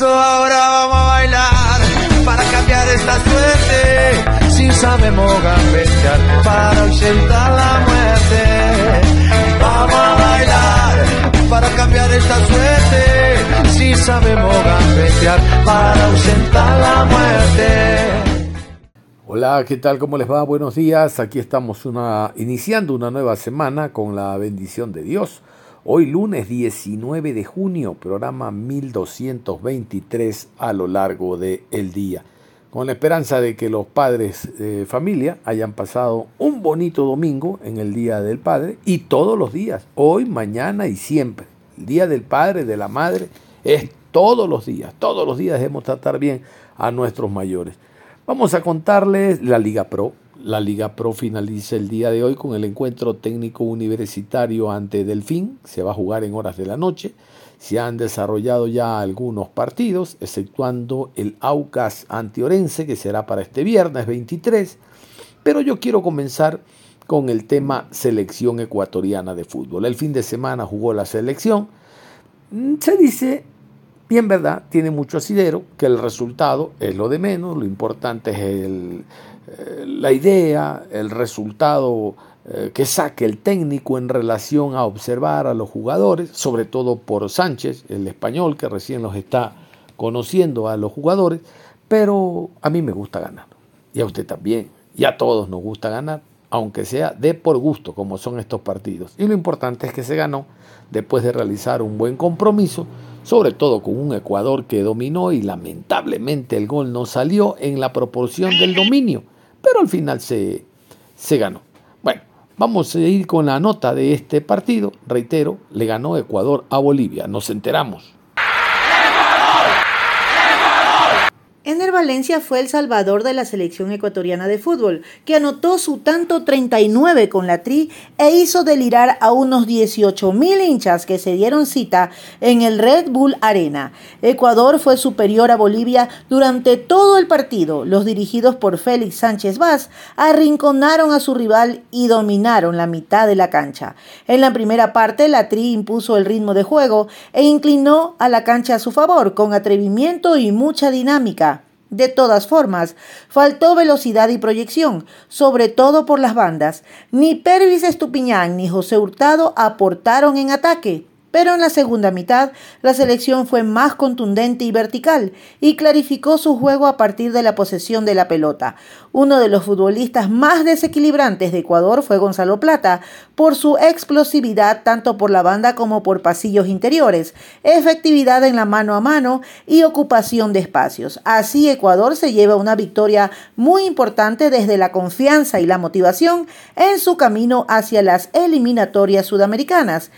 Eso ahora vamos a bailar para cambiar esta suerte. Si sabemos gambetear para ausentar la muerte. Vamos a bailar para cambiar esta suerte. Si sabemos gambetear para ausentar la muerte. Hola, ¿qué tal? ¿Cómo les va? Buenos días. Aquí estamos una, iniciando una nueva semana con la bendición de Dios. Hoy lunes 19 de junio, programa 1223 a lo largo del el día. Con la esperanza de que los padres de familia hayan pasado un bonito domingo en el Día del Padre y todos los días, hoy, mañana y siempre. El Día del Padre, de la Madre, es todos los días. Todos los días debemos tratar bien a nuestros mayores. Vamos a contarles la Liga Pro, la Liga Pro finaliza el día de hoy con el encuentro técnico universitario ante Delfín. Se va a jugar en horas de la noche. Se han desarrollado ya algunos partidos, exceptuando el Aucas Antiorense, que será para este viernes 23. Pero yo quiero comenzar con el tema selección ecuatoriana de fútbol. El fin de semana jugó la selección. Se dice, bien verdad, tiene mucho asidero, que el resultado es lo de menos, lo importante es el, la idea, el resultado eh, que saque el técnico en relación a observar a los jugadores, sobre todo por Sánchez, el español que recién los está conociendo a los jugadores, pero a mí me gusta ganar, y a usted también, y a todos nos gusta ganar, aunque sea de por gusto, como son estos partidos. Y lo importante es que se ganó después de realizar un buen compromiso, sobre todo con un Ecuador que dominó y lamentablemente el gol no salió en la proporción del dominio pero al final se, se ganó. Bueno, vamos a ir con la nota de este partido. Reitero, le ganó Ecuador a Bolivia. Nos enteramos. Ener Valencia fue el salvador de la selección ecuatoriana de fútbol, que anotó su tanto 39 con la Tri e hizo delirar a unos 18 mil hinchas que se dieron cita en el Red Bull Arena. Ecuador fue superior a Bolivia durante todo el partido. Los dirigidos por Félix Sánchez Vaz arrinconaron a su rival y dominaron la mitad de la cancha. En la primera parte, la Tri impuso el ritmo de juego e inclinó a la cancha a su favor con atrevimiento y mucha dinámica. De todas formas, faltó velocidad y proyección, sobre todo por las bandas. Ni Pervis Estupiñán ni José Hurtado aportaron en ataque. Pero en la segunda mitad, la selección fue más contundente y vertical y clarificó su juego a partir de la posesión de la pelota. Uno de los futbolistas más desequilibrantes de Ecuador fue Gonzalo Plata, por su explosividad tanto por la banda como por pasillos interiores, efectividad en la mano a mano y ocupación de espacios. Así Ecuador se lleva una victoria muy importante desde la confianza y la motivación en su camino hacia las eliminatorias sudamericanas.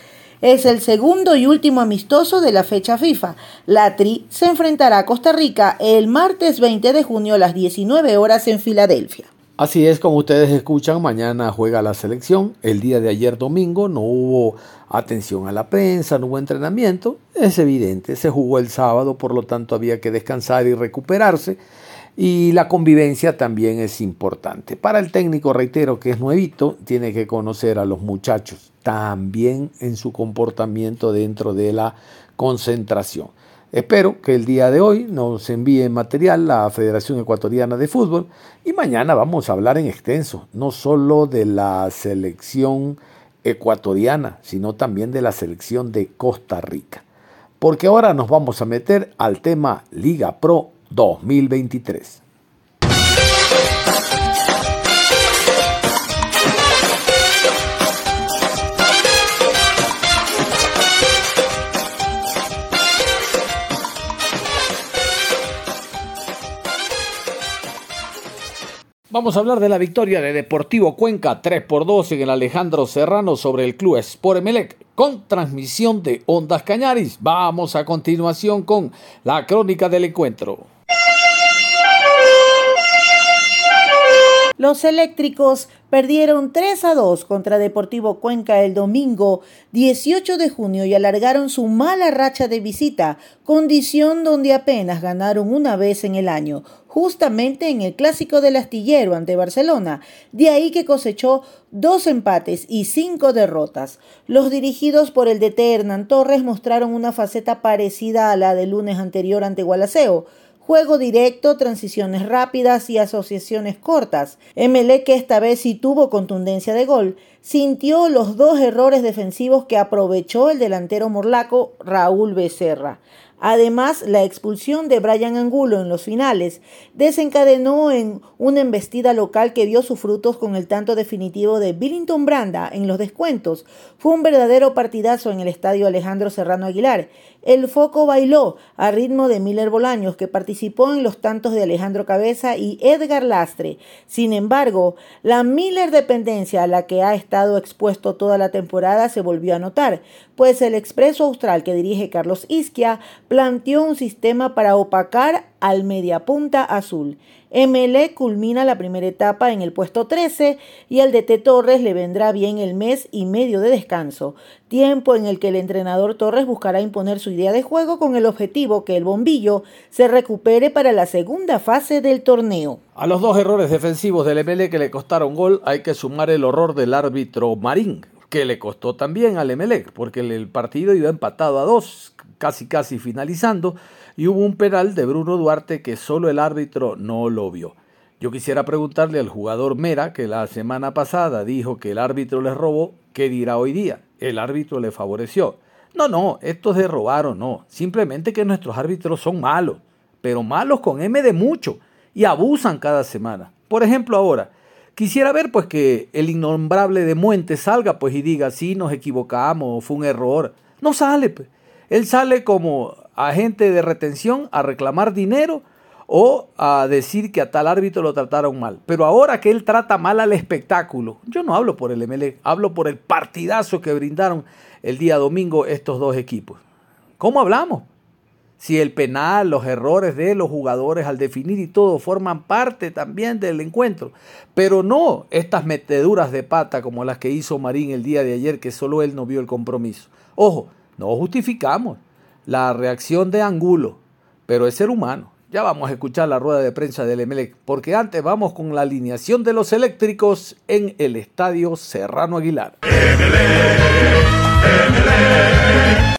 Es el segundo y último amistoso de la fecha FIFA. La Tri se enfrentará a Costa Rica el martes 20 de junio a las 19 horas en Filadelfia. Así es, como ustedes escuchan, mañana juega la selección. El día de ayer domingo no hubo atención a la prensa, no hubo entrenamiento. Es evidente, se jugó el sábado, por lo tanto había que descansar y recuperarse. Y la convivencia también es importante. Para el técnico, reitero que es nuevito, tiene que conocer a los muchachos también en su comportamiento dentro de la concentración. Espero que el día de hoy nos envíe material la Federación Ecuatoriana de Fútbol y mañana vamos a hablar en extenso, no solo de la selección ecuatoriana, sino también de la selección de Costa Rica. Porque ahora nos vamos a meter al tema Liga Pro 2023. Vamos a hablar de la victoria de Deportivo Cuenca 3 por 2 en el Alejandro Serrano sobre el Club Sport Emelec con transmisión de Ondas Cañaris. Vamos a continuación con la crónica del encuentro. Los eléctricos perdieron 3 a 2 contra Deportivo Cuenca el domingo 18 de junio y alargaron su mala racha de visita, condición donde apenas ganaron una vez en el año, justamente en el clásico del astillero ante Barcelona, de ahí que cosechó dos empates y cinco derrotas. Los dirigidos por el DT Hernán Torres mostraron una faceta parecida a la del lunes anterior ante Gualaceo, juego directo, transiciones rápidas y asociaciones cortas. MLE, que esta vez sí tuvo contundencia de gol, sintió los dos errores defensivos que aprovechó el delantero morlaco Raúl Becerra. Además, la expulsión de Brian Angulo en los finales desencadenó en una embestida local que dio sus frutos con el tanto definitivo de Billington Branda en los descuentos. Fue un verdadero partidazo en el estadio Alejandro Serrano Aguilar el foco bailó a ritmo de Miller Bolaños, que participó en los tantos de Alejandro Cabeza y Edgar Lastre. Sin embargo, la Miller dependencia a la que ha estado expuesto toda la temporada se volvió a notar, pues el expreso austral que dirige Carlos Isquia planteó un sistema para opacar al mediapunta azul. ML culmina la primera etapa en el puesto 13 y al DT Torres le vendrá bien el mes y medio de descanso, tiempo en el que el entrenador Torres buscará imponer su idea de juego con el objetivo que el bombillo se recupere para la segunda fase del torneo. A los dos errores defensivos del ML que le costaron gol hay que sumar el horror del árbitro Marín, que le costó también al Emelec, porque el partido iba empatado a dos, casi casi finalizando, y hubo un penal de Bruno Duarte que solo el árbitro no lo vio. Yo quisiera preguntarle al jugador Mera, que la semana pasada dijo que el árbitro le robó, ¿qué dirá hoy día? El árbitro le favoreció. No, no, esto es de robar o no. Simplemente que nuestros árbitros son malos, pero malos con M de mucho y abusan cada semana. Por ejemplo, ahora, quisiera ver pues que el innombrable de Muente salga pues y diga, sí, nos equivocamos, fue un error. No sale, pues. Él sale como agente de retención a reclamar dinero o a decir que a tal árbitro lo trataron mal. Pero ahora que él trata mal al espectáculo, yo no hablo por el MLE, hablo por el partidazo que brindaron el día domingo estos dos equipos. ¿Cómo hablamos? Si el penal, los errores de los jugadores al definir y todo forman parte también del encuentro. Pero no estas meteduras de pata como las que hizo Marín el día de ayer, que solo él no vio el compromiso. Ojo, no justificamos la reacción de Angulo, pero es ser humano. Ya vamos a escuchar la rueda de prensa del Emelec, porque antes vamos con la alineación de los eléctricos en el estadio Serrano Aguilar.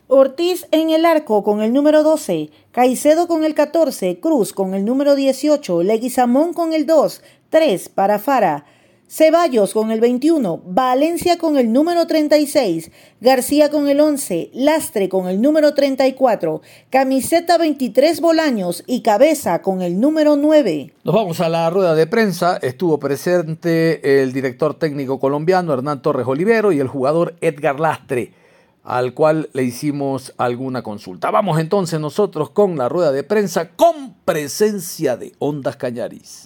Ortiz en el arco con el número 12, Caicedo con el 14, Cruz con el número 18, Leguizamón con el 2, 3 para Fara, Ceballos con el 21, Valencia con el número 36, García con el 11, Lastre con el número 34, Camiseta 23 Bolaños y Cabeza con el número 9. Nos vamos a la rueda de prensa. Estuvo presente el director técnico colombiano Hernán Torres Olivero y el jugador Edgar Lastre al cual le hicimos alguna consulta. Vamos entonces nosotros con la rueda de prensa con presencia de Ondas Cañaris.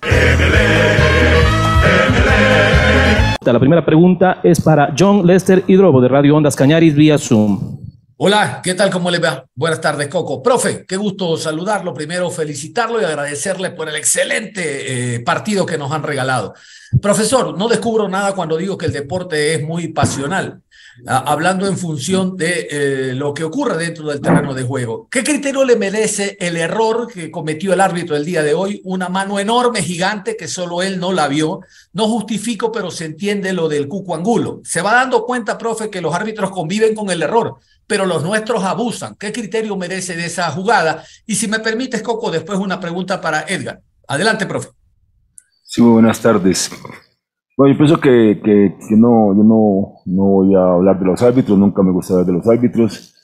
La primera pregunta es para John Lester Hidrobo de Radio Ondas Cañaris vía Zoom. Hola, ¿qué tal? ¿Cómo le va? Buenas tardes, Coco. Profe, qué gusto saludarlo. Primero, felicitarlo y agradecerle por el excelente eh, partido que nos han regalado. Profesor, no descubro nada cuando digo que el deporte es muy pasional hablando en función de eh, lo que ocurre dentro del terreno de juego. ¿Qué criterio le merece el error que cometió el árbitro el día de hoy? Una mano enorme, gigante, que solo él no la vio. No justifico, pero se entiende lo del cuco angulo. Se va dando cuenta, profe, que los árbitros conviven con el error, pero los nuestros abusan. ¿Qué criterio merece de esa jugada? Y si me permites, Coco, después una pregunta para Edgar. Adelante, profe. Sí, buenas tardes. Bueno, yo pienso que, que, no, yo no, no, voy a hablar de los árbitros, nunca me gusta hablar de los árbitros.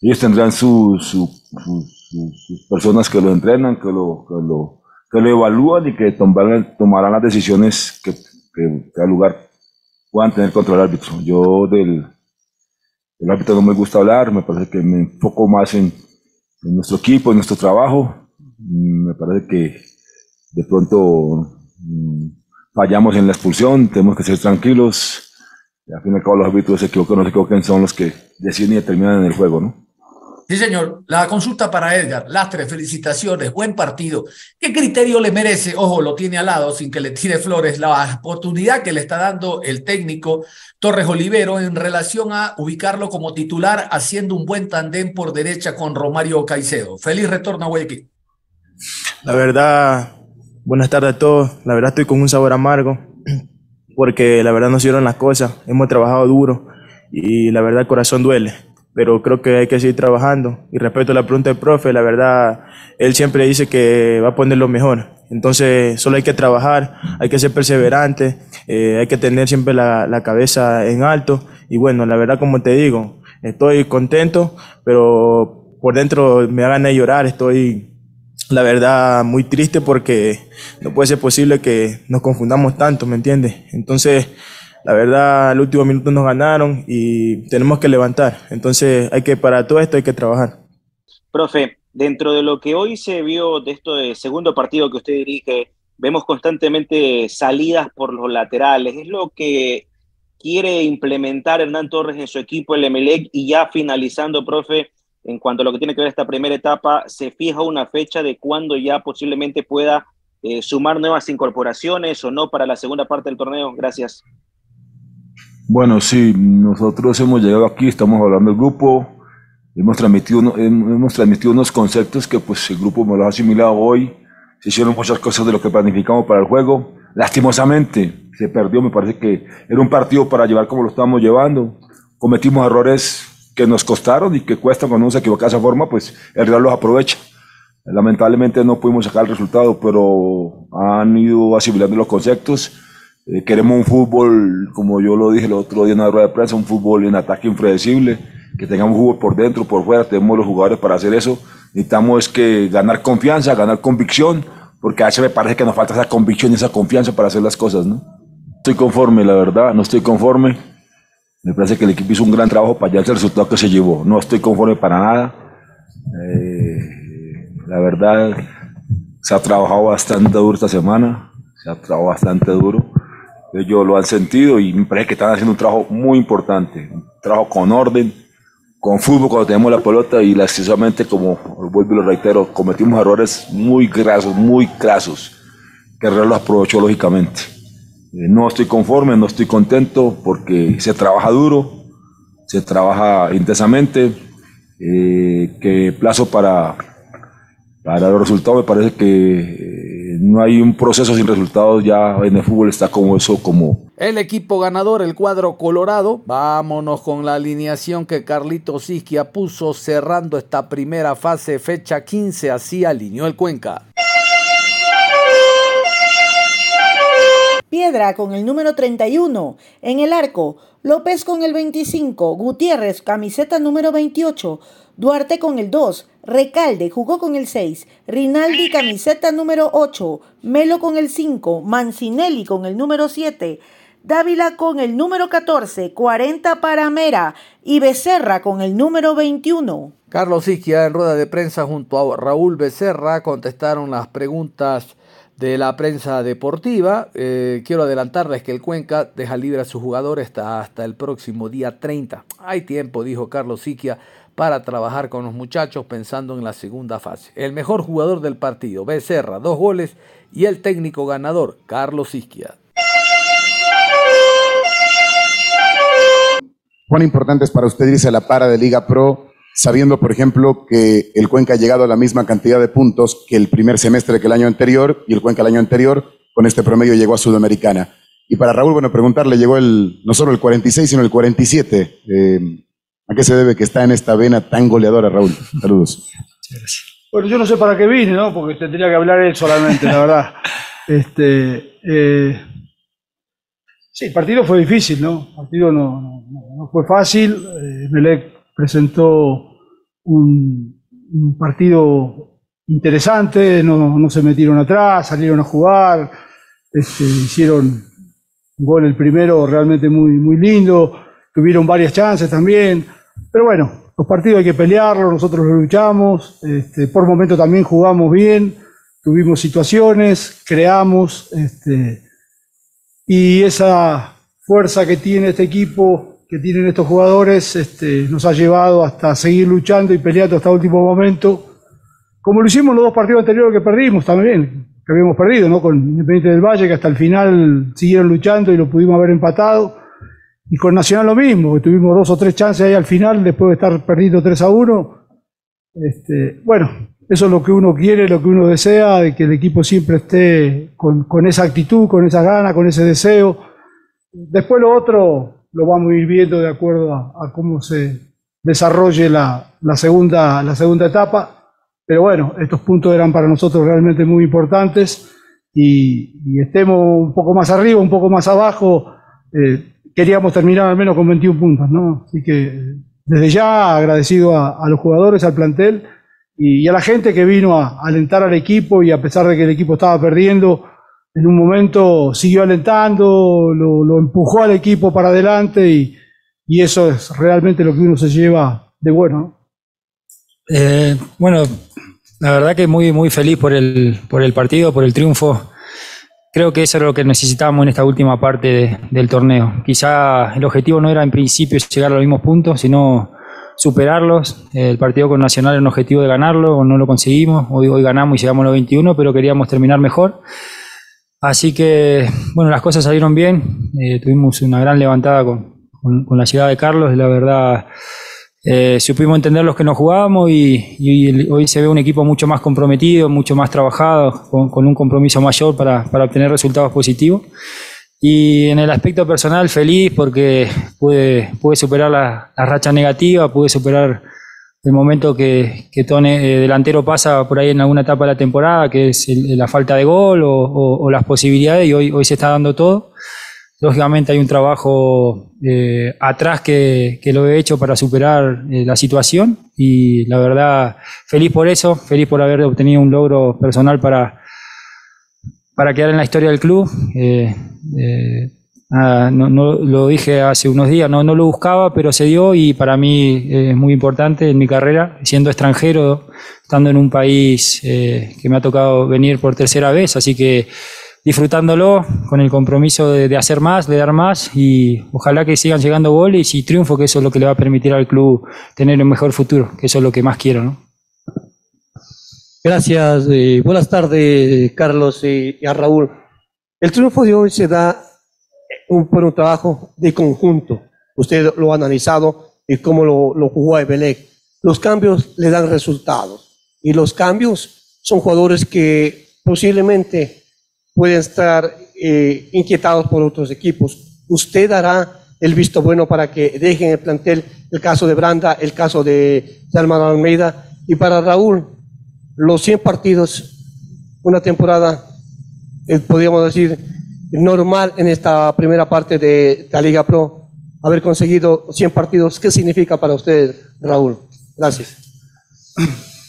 Ellos tendrán sus su, su, personas que lo entrenan, que lo, que lo, que lo evalúan y que tomarán, tomarán las decisiones que, que, al lugar puedan tener contra el árbitro. Yo del, del árbitro no me gusta hablar, me parece que me enfoco más en, en nuestro equipo, en nuestro trabajo. Me parece que de pronto mm, fallamos en la expulsión, tenemos que ser tranquilos. Y al fin y al cabo los árbitros se equivocan o no se equivocan, son los que deciden y determinan en el juego, ¿no? Sí, señor. La consulta para Edgar. Lastre, felicitaciones. Buen partido. ¿Qué criterio le merece? Ojo, lo tiene al lado sin que le tire flores. La oportunidad que le está dando el técnico Torres Olivero en relación a ubicarlo como titular haciendo un buen tandem por derecha con Romario Caicedo. Feliz retorno a Guayaquil. La verdad, buenas tardes a todos. La verdad estoy con un sabor amargo porque la verdad no se dieron las cosas. Hemos trabajado duro y la verdad el corazón duele pero creo que hay que seguir trabajando. Y respecto a la pregunta del profe, la verdad, él siempre dice que va a poner lo mejor. Entonces, solo hay que trabajar, hay que ser perseverante, eh, hay que tener siempre la, cabeza en alto. Y bueno, la verdad, como te digo, estoy contento, pero por dentro me hagan llorar, estoy, la verdad, muy triste porque no puede ser posible que nos confundamos tanto, ¿me entiendes? Entonces, la verdad, el último minuto nos ganaron y tenemos que levantar. Entonces, hay que, para todo esto hay que trabajar. Profe, dentro de lo que hoy se vio de esto de segundo partido que usted dirige, vemos constantemente salidas por los laterales. ¿Es lo que quiere implementar Hernán Torres en su equipo, el Emelec? Y ya finalizando, profe, en cuanto a lo que tiene que ver esta primera etapa, ¿se fija una fecha de cuándo ya posiblemente pueda eh, sumar nuevas incorporaciones o no para la segunda parte del torneo? Gracias. Bueno, sí, nosotros hemos llegado aquí, estamos hablando del grupo, hemos transmitido, hemos transmitido unos conceptos que pues el grupo me los ha asimilado hoy, se hicieron muchas cosas de lo que planificamos para el juego, lastimosamente se perdió, me parece que era un partido para llevar como lo estábamos llevando, cometimos errores que nos costaron y que cuestan cuando uno se equivoca de esa forma, pues el Real los aprovecha. Lamentablemente no pudimos sacar el resultado, pero han ido asimilando los conceptos eh, queremos un fútbol, como yo lo dije el otro día en la rueda de prensa, un fútbol en ataque impredecible, que tengamos fútbol por dentro, por fuera, tenemos los jugadores para hacer eso. Necesitamos que ganar confianza, ganar convicción, porque a veces me parece que nos falta esa convicción y esa confianza para hacer las cosas, ¿no? Estoy conforme, la verdad, no estoy conforme. Me parece que el equipo hizo un gran trabajo para llegar al resultado que se llevó. No estoy conforme para nada. Eh, la verdad, se ha trabajado bastante duro esta semana, se ha trabajado bastante duro ellos lo han sentido y me parece que están haciendo un trabajo muy importante, un trabajo con orden, con fútbol cuando tenemos la pelota y lastimosamente, como vuelvo y lo reitero, cometimos errores muy grasos, muy crasos, que el Real los aprovechó lógicamente. Eh, no estoy conforme, no estoy contento porque se trabaja duro, se trabaja intensamente, eh, que plazo para, para los resultados me parece que eh, no hay un proceso sin resultados, ya en el fútbol está como eso, como... El equipo ganador, el cuadro colorado, vámonos con la alineación que Carlito Sisquia puso cerrando esta primera fase, fecha 15, así alineó el Cuenca. Piedra con el número 31. En el arco, López con el 25. Gutiérrez, camiseta número 28. Duarte con el 2. Recalde jugó con el 6. Rinaldi, camiseta número 8. Melo con el 5. Mancinelli con el número 7. Dávila con el número 14, 40 para Mera y Becerra con el número 21. Carlos Isquia en rueda de prensa junto a Raúl Becerra contestaron las preguntas de la prensa deportiva. Eh, quiero adelantarles que el Cuenca deja libre a sus jugadores hasta, hasta el próximo día 30. Hay tiempo, dijo Carlos Siquia, para trabajar con los muchachos pensando en la segunda fase. El mejor jugador del partido, Becerra, dos goles, y el técnico ganador, Carlos Isquia. ¿Cuán importante para usted irse a la para de Liga Pro sabiendo, por ejemplo, que el Cuenca ha llegado a la misma cantidad de puntos que el primer semestre que el año anterior y el Cuenca el año anterior, con este promedio llegó a Sudamericana. Y para Raúl, bueno, preguntarle, llegó el, no solo el 46, sino el 47. Eh, ¿A qué se debe que está en esta vena tan goleadora, Raúl? Saludos. Bueno, yo no sé para qué vine, ¿no? Porque tendría que hablar él solamente, la verdad. Este, eh, sí, el partido fue difícil, ¿no? El partido no, no, fue fácil. Eh, Melec presentó un, partido interesante, no, se metieron atrás, salieron a jugar, este, hicieron un gol el primero realmente muy, muy lindo, tuvieron varias chances también, pero bueno, los partidos hay que pelearlos, nosotros lo luchamos, este, por momento también jugamos bien, tuvimos situaciones, creamos, este, y esa fuerza que tiene este equipo, tienen estos jugadores, este, nos ha llevado hasta seguir luchando y peleando hasta el último momento, como lo hicimos en los dos partidos anteriores que perdimos también, que habíamos perdido, ¿no? Con Independiente del Valle, que hasta el final siguieron luchando y lo pudimos haber empatado. Y con Nacional lo mismo, que tuvimos dos o tres chances ahí al final, después de estar perdiendo 3 a 1. Este, bueno, eso es lo que uno quiere, lo que uno desea, de que el equipo siempre esté con, con esa actitud, con esa gana, con ese deseo. Después lo otro lo vamos a ir viendo de acuerdo a, cómo se desarrolle la, segunda, la segunda etapa. Pero bueno, estos puntos eran para nosotros realmente muy importantes y, estemos un poco más arriba, un poco más abajo. Eh, queríamos terminar al menos con 21 puntos, ¿no? Así que desde ya agradecido a, los jugadores, al plantel y, a la gente que vino a, alentar al equipo y a pesar de que el equipo estaba perdiendo, en un momento siguió alentando, lo, empujó al equipo para adelante y, eso es realmente lo que uno se lleva de bueno, ¿no? Eh, bueno, la verdad que muy, muy feliz por el, por el partido, por el triunfo. Creo que eso es lo que necesitábamos en esta última parte de, del torneo. Quizá el objetivo no era en principio llegar a los mismos puntos, sino superarlos. El partido con Nacional era un objetivo de ganarlo, no lo conseguimos. Hoy, hoy ganamos y llegamos a los 21, pero queríamos terminar mejor. Así que, bueno, las cosas salieron bien. Eh, tuvimos una gran levantada con, con, la llegada de Carlos. Y la verdad, eh, supimos entender los que nos jugábamos y, hoy se ve un equipo mucho más comprometido, mucho más trabajado, con, un compromiso mayor para, para, obtener resultados positivos. Y en el aspecto personal, feliz porque pude, pude superar la, la racha negativa, pude superar el momento que, que Tone eh, delantero pasa por ahí en alguna etapa de la temporada, que es el, la falta de gol o, o, o, las posibilidades, y hoy, hoy se está dando todo. Lógicamente hay un trabajo eh, atrás que, que, lo he hecho para superar eh, la situación y la verdad feliz por eso, feliz por haber obtenido un logro personal para, para quedar en la historia del club. Eh, nada, no, no, lo dije hace unos días, no, no lo buscaba, pero se dio y para mí es muy importante en mi carrera, siendo extranjero, estando en un país que me ha tocado venir por tercera vez, así que disfrutándolo con el compromiso de, de, hacer más, de dar más y ojalá que sigan llegando goles y triunfo, que eso es lo que le va a permitir al club tener un mejor futuro, que eso es lo que más quiero. ¿no? Gracias, eh, buenas tardes Carlos eh, y a Raúl. El triunfo de hoy se da un, por trabajo de conjunto. Usted lo ha analizado y cómo lo, jugó a Emelec. Los cambios le dan resultados y los cambios son jugadores que posiblemente pueden estar eh, inquietados por otros equipos. ¿Usted dará el visto bueno para que dejen el plantel el caso de Branda, el caso de Salman Almeida? Y para Raúl, los 100 partidos, una temporada, eh, podríamos decir, normal en esta primera parte de la Liga Pro, haber conseguido 100 partidos, ¿qué significa para usted, Raúl? Gracias.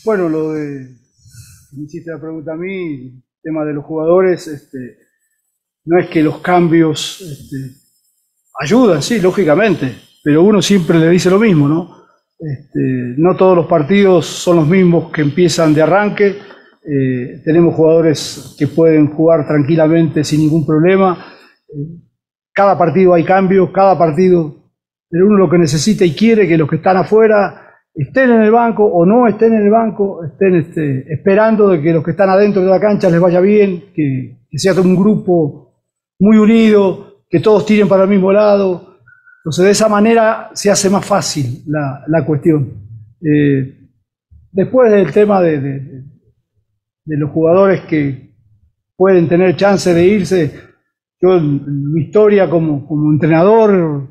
Bueno, lo de, me hiciste la pregunta a mí, tema de los jugadores, este, no es que los cambios este, ayudan, sí, lógicamente, pero uno siempre le dice lo mismo, ¿no? Este, no todos los partidos son los mismos que empiezan de arranque, eh, tenemos jugadores que pueden jugar tranquilamente sin ningún problema, eh, cada partido hay cambios, cada partido, pero uno lo que necesita y quiere que los que están afuera estén en el banco o no estén en el banco, estén este, esperando de que los que están adentro de la cancha les vaya bien, que, que sea un grupo muy unido, que todos tiren para el mismo lado. Entonces, de esa manera se hace más fácil la, cuestión. Eh, después del tema de, de, los jugadores que pueden tener chance de irse, yo en mi historia como, como entrenador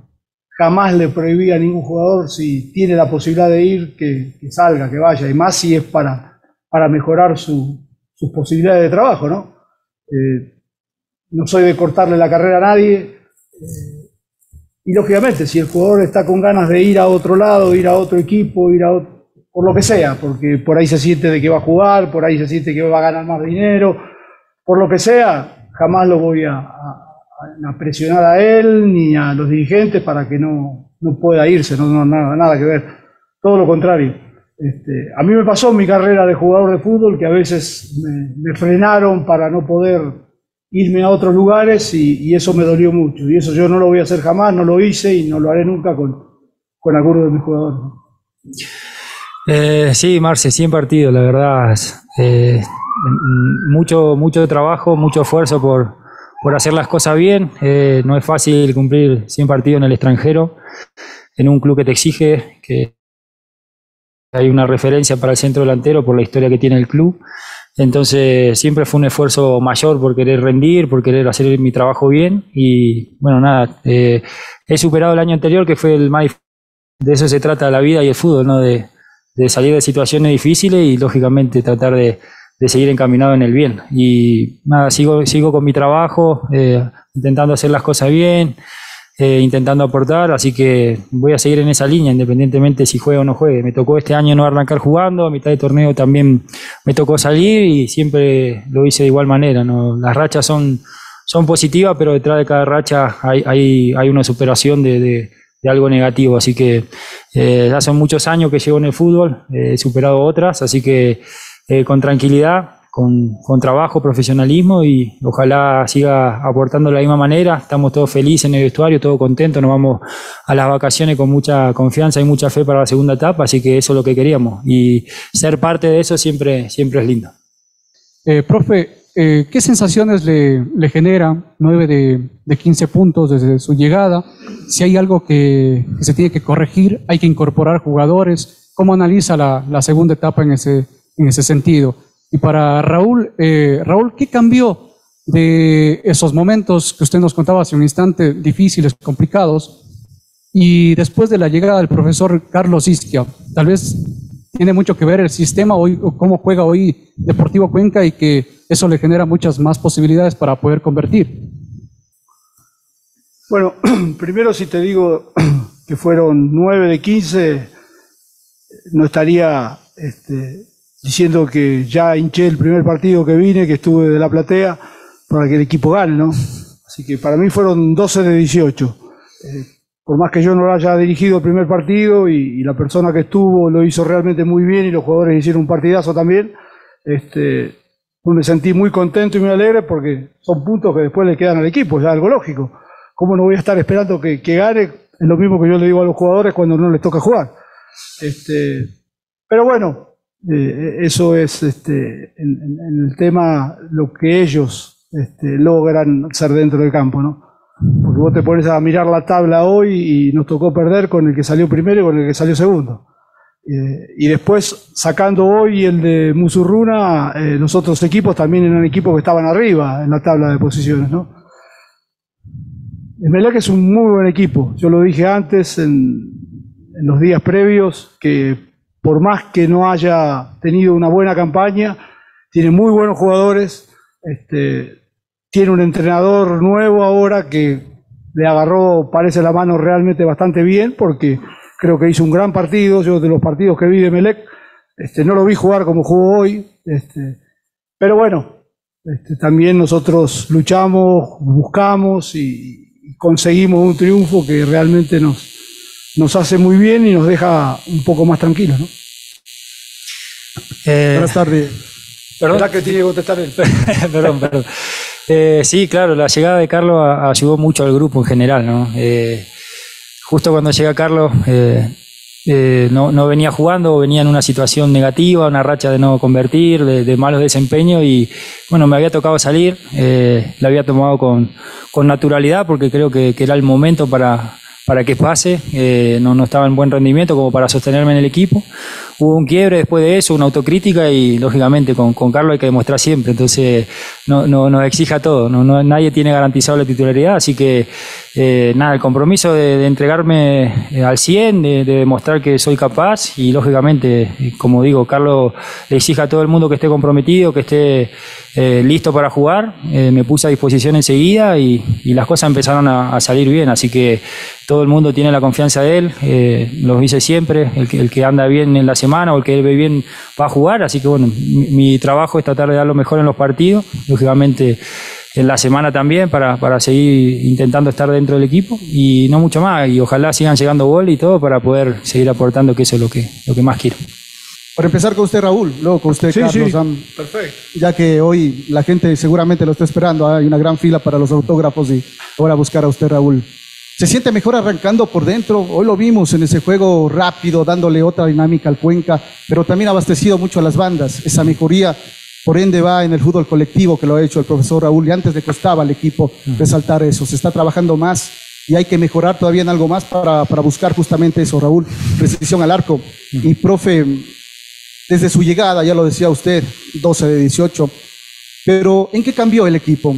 jamás le prohibí a ningún jugador si tiene la posibilidad de ir, que, que salga, que vaya, y más si es para, para mejorar su, sus posibilidades de trabajo, ¿no? Eh, no soy de cortarle la carrera a nadie, eh, y lógicamente, si el jugador está con ganas de ir a otro lado, ir a otro equipo, ir a otro, por lo que sea, porque por ahí se siente de que va a jugar, por ahí se siente que va a ganar más dinero, por lo que sea, jamás lo voy a, presionar a él ni a los dirigentes para que no, no pueda irse, no, no nada, nada que ver. Todo lo contrario. Este, a mí me pasó mi carrera de jugador de fútbol que a veces me, me, frenaron para no poder irme a otros lugares y, y, eso me dolió mucho. Y eso yo no lo voy a hacer jamás, no lo hice y no lo haré nunca con, con alguno de mis jugadores. Eh, sí, Marce, 100 partidos, la verdad. Eh, mucho, mucho trabajo, mucho esfuerzo por, por hacer las cosas bien. Eh, no es fácil cumplir 100 partidos en el extranjero, en un club que te exige que hay una referencia para el centro delantero por la historia que tiene el club. Entonces siempre fue un esfuerzo mayor por querer rendir, por querer hacer mi trabajo bien y bueno, nada, eh, he superado el año anterior que fue el más De eso se trata la vida y el fútbol, ¿no? De, de salir de situaciones difíciles y lógicamente tratar de, de, seguir encaminado en el bien. Y nada, sigo, sigo con mi trabajo, eh, intentando hacer las cosas bien, eh, intentando aportar, así que voy a seguir en esa línea, independientemente si juegue o no juegue. Me tocó este año no arrancar jugando, a mitad de torneo también me tocó salir y siempre lo hice de igual manera. ¿no? Las rachas son, son positivas, pero detrás de cada racha hay, hay, hay una superación de, de, de, algo negativo, así que eh, ya son muchos años que llevo en el fútbol, eh, he superado otras, así que eh, con tranquilidad con, trabajo, profesionalismo y ojalá siga aportando de la misma manera. Estamos todos felices en el vestuario, todos contentos, nos vamos a las vacaciones con mucha confianza y mucha fe para la segunda etapa, así que eso es lo que queríamos y ser parte de eso siempre, siempre es lindo. Eh, profe, eh, ¿qué sensaciones le, le genera 9 de, de, 15 puntos desde su llegada? Si hay algo que, que, se tiene que corregir, hay que incorporar jugadores. ¿Cómo analiza la, la segunda etapa en ese, en ese sentido? Y para Raúl, eh, Raúl, ¿qué cambió de esos momentos que usted nos contaba hace un instante, difíciles, complicados, y después de la llegada del profesor Carlos Isquia? Tal vez tiene mucho que ver el sistema hoy, cómo juega hoy Deportivo Cuenca y que eso le genera muchas más posibilidades para poder convertir. Bueno, primero si te digo que fueron 9 de 15, no estaría este, diciendo que ya hinché el primer partido que vine, que estuve de la platea, para que el equipo gane, ¿no? Así que para mí fueron 12 de 18. Eh, por más que yo no lo haya dirigido el primer partido y, y, la persona que estuvo lo hizo realmente muy bien y los jugadores hicieron un partidazo también, este, me sentí muy contento y muy alegre porque son puntos que después le quedan al equipo, ya algo lógico. ¿Cómo no voy a estar esperando que, que gane? Es lo mismo que yo le digo a los jugadores cuando no les toca jugar. Este, pero bueno, eh, eso es este, en, en, el tema lo que ellos este, logran ser dentro del campo, ¿no? Porque vos te pones a mirar la tabla hoy y nos tocó perder con el que salió primero y con el que salió segundo. Eh, y después, sacando hoy el de Musurruna, eh, los otros equipos también eran equipos que estaban arriba en la tabla de posiciones, ¿no? El Melec es un muy buen equipo. Yo lo dije antes, en, en los días previos, que por más que no haya tenido una buena campaña, tiene muy buenos jugadores, este, tiene un entrenador nuevo ahora que le agarró, parece la mano realmente bastante bien, porque creo que hizo un gran partido, yo de los partidos que vi de Melec, este, no lo vi jugar como jugó hoy, este, pero bueno, este, también nosotros luchamos, buscamos y, y conseguimos un triunfo que realmente nos, nos hace muy bien y nos deja un poco más tranquilos, ¿no? Eh, Buenas tardes. Perdón. ¿Verdad que tiene que contestar él? perdón, perdón. Eh, sí, claro, la llegada de Carlos ayudó mucho al grupo en general, ¿no? Eh, justo cuando llega Carlos, eh, eh, no, venía jugando, venía en una situación negativa, una racha de no convertir, de, de malos desempeños y bueno, me había tocado salir, eh, la había tomado con, naturalidad porque creo que, era el momento para, para que pase, eh, no, estaba en buen rendimiento como para sostenerme en el equipo. Hubo un quiebre después de eso, una autocrítica y lógicamente con, con Carlos hay que demostrar siempre, entonces no, no, exija todo, no, no, nadie tiene garantizado la titularidad, así que eh, nada, el compromiso de, entregarme eh, al 100, de, de, demostrar que soy capaz y lógicamente, como digo, Carlos le exija a todo el mundo que esté comprometido, que esté eh, listo para jugar, eh, me puse a disposición enseguida y, y las cosas empezaron a, salir bien, así que todo el mundo tiene la confianza de él, eh, lo dice siempre, el que, el que, anda bien en la semana o el que ve bien va a jugar, así que bueno, mi, mi trabajo es tratar de dar lo mejor en los partidos, lógicamente en la semana también para, para seguir intentando estar dentro del equipo y no mucho más y ojalá sigan llegando gol y todo para poder seguir aportando que eso es lo que, lo que más quiero. Por empezar con usted, Raúl, luego con usted, Sí, Carlos. sí. am- Perfecto. ya que hoy la gente seguramente lo está esperando, hay una gran fila para los autógrafos y ahora buscar a usted, Raúl. ¿Se siente mejor arrancando por dentro? Hoy lo vimos en ese juego rápido, dándole otra dinámica al Cuenca, pero también abastecido mucho a las bandas. Esa mejoría, por ende, va en el fútbol colectivo que lo ha hecho el profesor Raúl y antes le costaba al equipo resaltar eso. Se está trabajando más y hay que mejorar todavía en algo más para, para buscar justamente eso, Raúl. Precisión al arco. Y, profe, desde su llegada, ya lo decía usted, 12 de 18, pero ¿en qué cambió el equipo?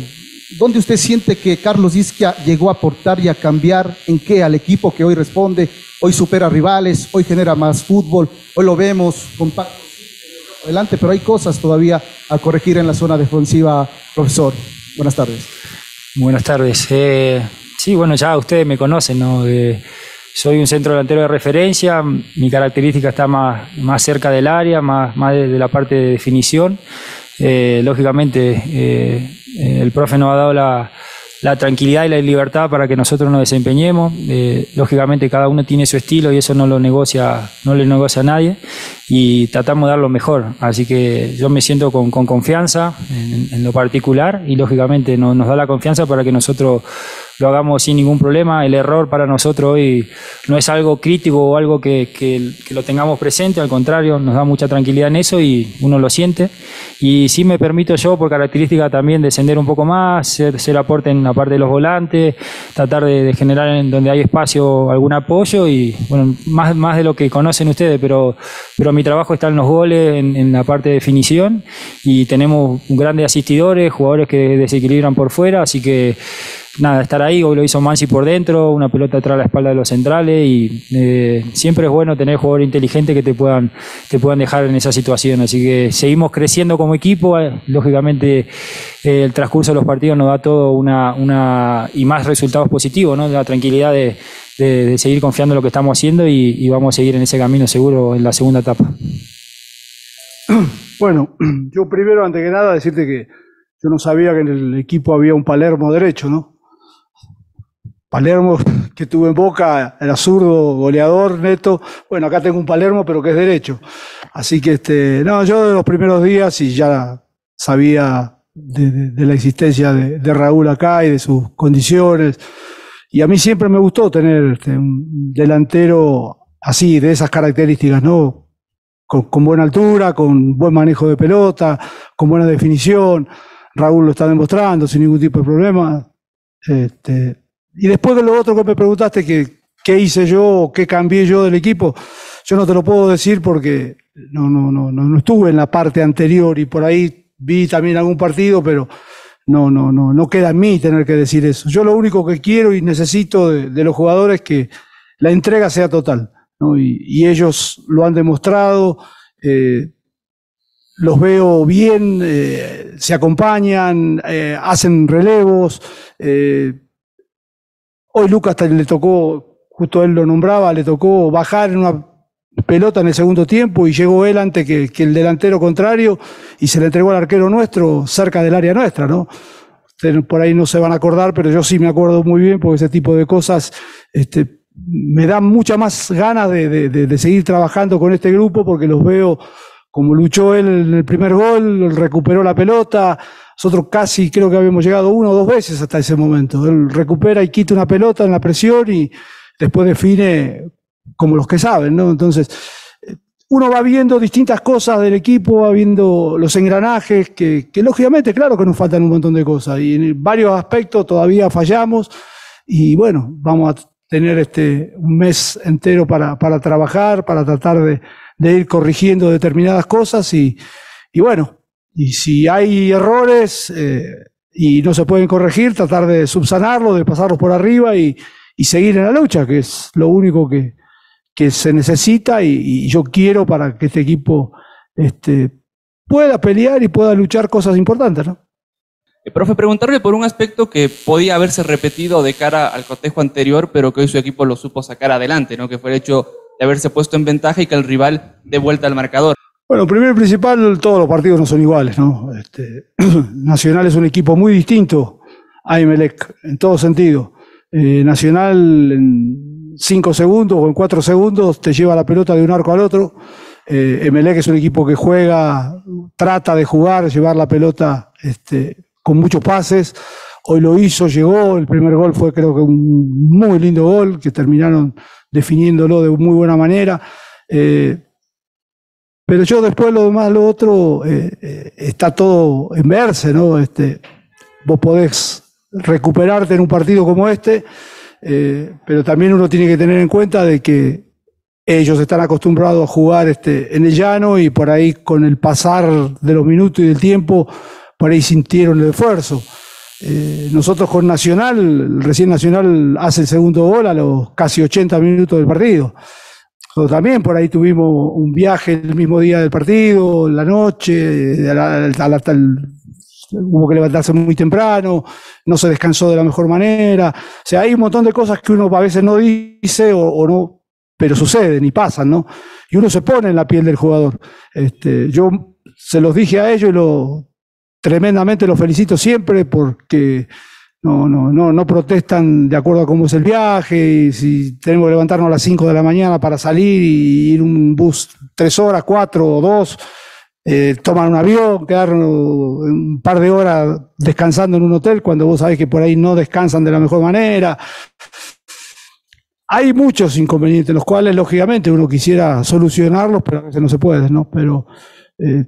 ¿Dónde usted siente que Carlos Isquia llegó a aportar y a cambiar? ¿En qué al equipo que hoy responde? Hoy supera rivales, hoy genera más fútbol, hoy lo vemos compacto adelante, pero hay cosas todavía a corregir en la zona defensiva, profesor. Buenas tardes. Buenas tardes. Eh, sí, bueno, ya ustedes me conocen, ¿no? Eh, soy un centro delantero de referencia, mi característica está más, más cerca del área, más, más de, la parte de definición. Eh, lógicamente, el profe nos ha dado la, la tranquilidad y la libertad para que nosotros nos desempeñemos. Eh, lógicamente, cada uno tiene su estilo y eso no lo negocia, no le negocia a nadie y tratamos de dar lo mejor. Así que yo me siento con, con confianza en, en lo particular y lógicamente no- nos da la confianza para que nosotros lo hagamos sin ningún problema. El error para nosotros hoy no es algo crítico o algo que, que- lo tengamos presente, al contrario, nos da mucha tranquilidad en eso y uno lo siente. Y sí me permito yo, por característica también, descender un poco más, ser, ser aporte en la parte de los volantes, tratar de, de generar en donde hay espacio algún apoyo y, bueno, más, más de lo que conocen ustedes, pero, pero mi trabajo está en los goles, en, en la parte de definición y tenemos grandes asistidores, jugadores que desequilibran por fuera, así que nada, estar ahí, hoy lo hizo Mansi por dentro, una pelota atrás a la espalda de los centrales y eh, siempre es bueno tener jugadores inteligentes que te puedan, te puedan dejar en esa situación. Así que seguimos creciendo como equipo, eh, lógicamente eh, el transcurso de los partidos nos da todo una, una y más resultados positivos, ¿no? la tranquilidad de, de- de seguir confiando en lo que estamos haciendo y, y vamos a seguir en ese camino seguro en la segunda etapa. Bueno, yo primero, antes que nada, decirte que yo no sabía que en el equipo había un Palermo derecho, ¿no? Palermo que tuve en Boca era zurdo, goleador, neto. Bueno, acá tengo un Palermo, pero que es derecho. Así que, este, no, yo de los primeros días y ya sabía de, la existencia de, de Raúl acá y de sus condiciones. Y a mí siempre me gustó tener este, un delantero así, de esas características, ¿no? Con, con buena altura, con buen manejo de pelota, con buena definición. Raúl lo está demostrando sin ningún tipo de problema. Este, y después de lo otro que me preguntaste, que qué hice yo, qué cambié yo del equipo, yo no te lo puedo decir porque no, no, no, no, no estuve en la parte anterior y por ahí vi también algún partido, pero no, no, no, no queda en mí tener que decir eso. Yo lo único que quiero y necesito de, los jugadores es que la entrega sea total, ¿no? y, ellos lo han demostrado. eh, los veo bien, eh, se acompañan, eh, hacen relevos. Hoy Lucas le tocó, justo él lo nombraba, le tocó bajar en una pelota en el segundo tiempo y llegó él antes que, el delantero contrario y se le entregó al arquero nuestro cerca del área nuestra, ¿no? Por ahí no se van a acordar, pero yo sí me acuerdo muy bien porque ese tipo de cosas este, me dan mucha más ganas de- de- de seguir trabajando con este grupo porque los veo como luchó él en el primer gol, recuperó la pelota. Nosotros casi creo que habíamos llegado una o dos veces hasta ese momento. Él recupera y quita una pelota en la presión y después define como los que saben, ¿no? Entonces, uno va viendo distintas cosas del equipo, va viendo los engranajes, que, que lógicamente, claro que nos faltan un montón de cosas y en varios aspectos todavía fallamos y bueno, vamos a tener este, un mes entero para, para trabajar, para tratar de, de ir corrigiendo determinadas cosas y, y bueno, y si hay errores eh, y no se pueden corregir, tratar de subsanarlos, de pasarlos por arriba y, seguir en la lucha, que es lo único que, se necesita y, yo quiero para que este equipo este, pueda pelear y pueda luchar cosas importantes, ¿no? Eh, profe, preguntarle por un aspecto que podía haberse repetido de cara al cotejo anterior, pero que hoy su equipo lo supo sacar adelante, ¿no? Que fue el hecho de haberse puesto en ventaja y que el rival dé vuelta al marcador. Bueno, primero y principal, todos los partidos no son iguales, ¿no? Este, Nacional es un equipo muy distinto a Emelec, en todo sentido. Eh, Nacional en cinco segundos o en cuatro segundos te lleva la pelota de un arco al otro. Eh, Emelec es un equipo que juega, trata de jugar, llevar la pelota este, con muchos pases. Hoy lo hizo, llegó, el primer gol fue creo que un muy lindo gol, que terminaron definiéndolo de muy buena manera. Eh, pero yo después lo demás, lo otro, eh, eh, está todo en verse, ¿no? Este, vos podés recuperarte en un partido como este, pero también uno tiene que tener en cuenta de que ellos están acostumbrados a jugar este, en el llano y por ahí con el pasar de los minutos y del tiempo, por ahí sintieron el esfuerzo. Eh, nosotros con Nacional, recién Nacional hace el segundo gol a los casi 80 minutos del partido. También por ahí tuvimos un viaje el mismo día del partido, la noche, hubo que levantarse muy temprano, no se descansó de la mejor manera. O sea, hay un montón de cosas que uno a veces no dice o, no, pero suceden y pasan, ¿no? Y uno se pone en la piel del jugador. Este, yo se los dije a ellos y lo tremendamente los felicito siempre porque no, no, no, no protestan de acuerdo a cómo es el viaje, y si tenemos que levantarnos a las 5 de la mañana para salir y ir un bus tres horas, cuatro o dos, eh, toman un avión, quedar un par de horas descansando en un hotel cuando vos sabés que por ahí no descansan de la mejor manera. Hay muchos inconvenientes, los cuales lógicamente uno quisiera solucionarlos, pero a veces no se puede, ¿no? Pero eh,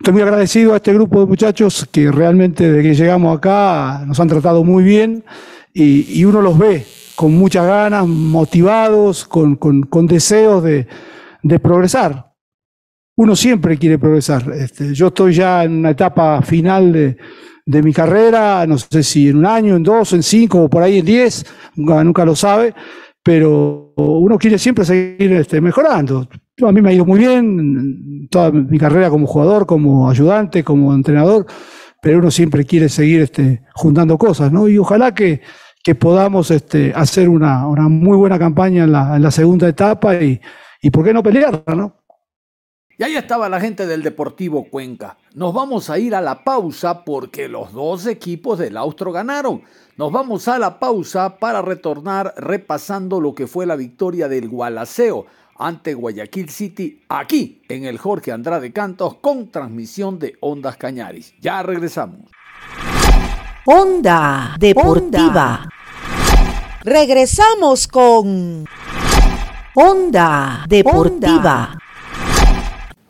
Estoy muy agradecido a este grupo de muchachos que realmente desde que llegamos acá nos han tratado muy bien y, uno los ve con muchas ganas, motivados, con, deseos de, progresar. Uno siempre quiere progresar. Este, yo estoy ya en una etapa final de, mi carrera, no sé si en un año, en dos, en cinco o por ahí en diez, nunca, nunca lo sabe, pero uno quiere siempre seguir este, mejorando a mí me ha ido muy bien toda mi carrera como jugador, como ayudante, como entrenador, pero uno siempre quiere seguir este, juntando cosas, ¿no? Y ojalá que, que podamos este, hacer una, muy buena campaña en la, segunda etapa y, y, ¿por qué no pelearla, no? Y ahí estaba la gente del Deportivo Cuenca. Nos vamos a ir a la pausa porque los dos equipos del Austro ganaron. Nos vamos a la pausa para retornar repasando lo que fue la victoria del Gualaceo ante Guayaquil City aquí en el Jorge Andrade Cantos con transmisión de Ondas Cañaris. Ya regresamos. Onda Deportiva. Regresamos con Onda Deportiva.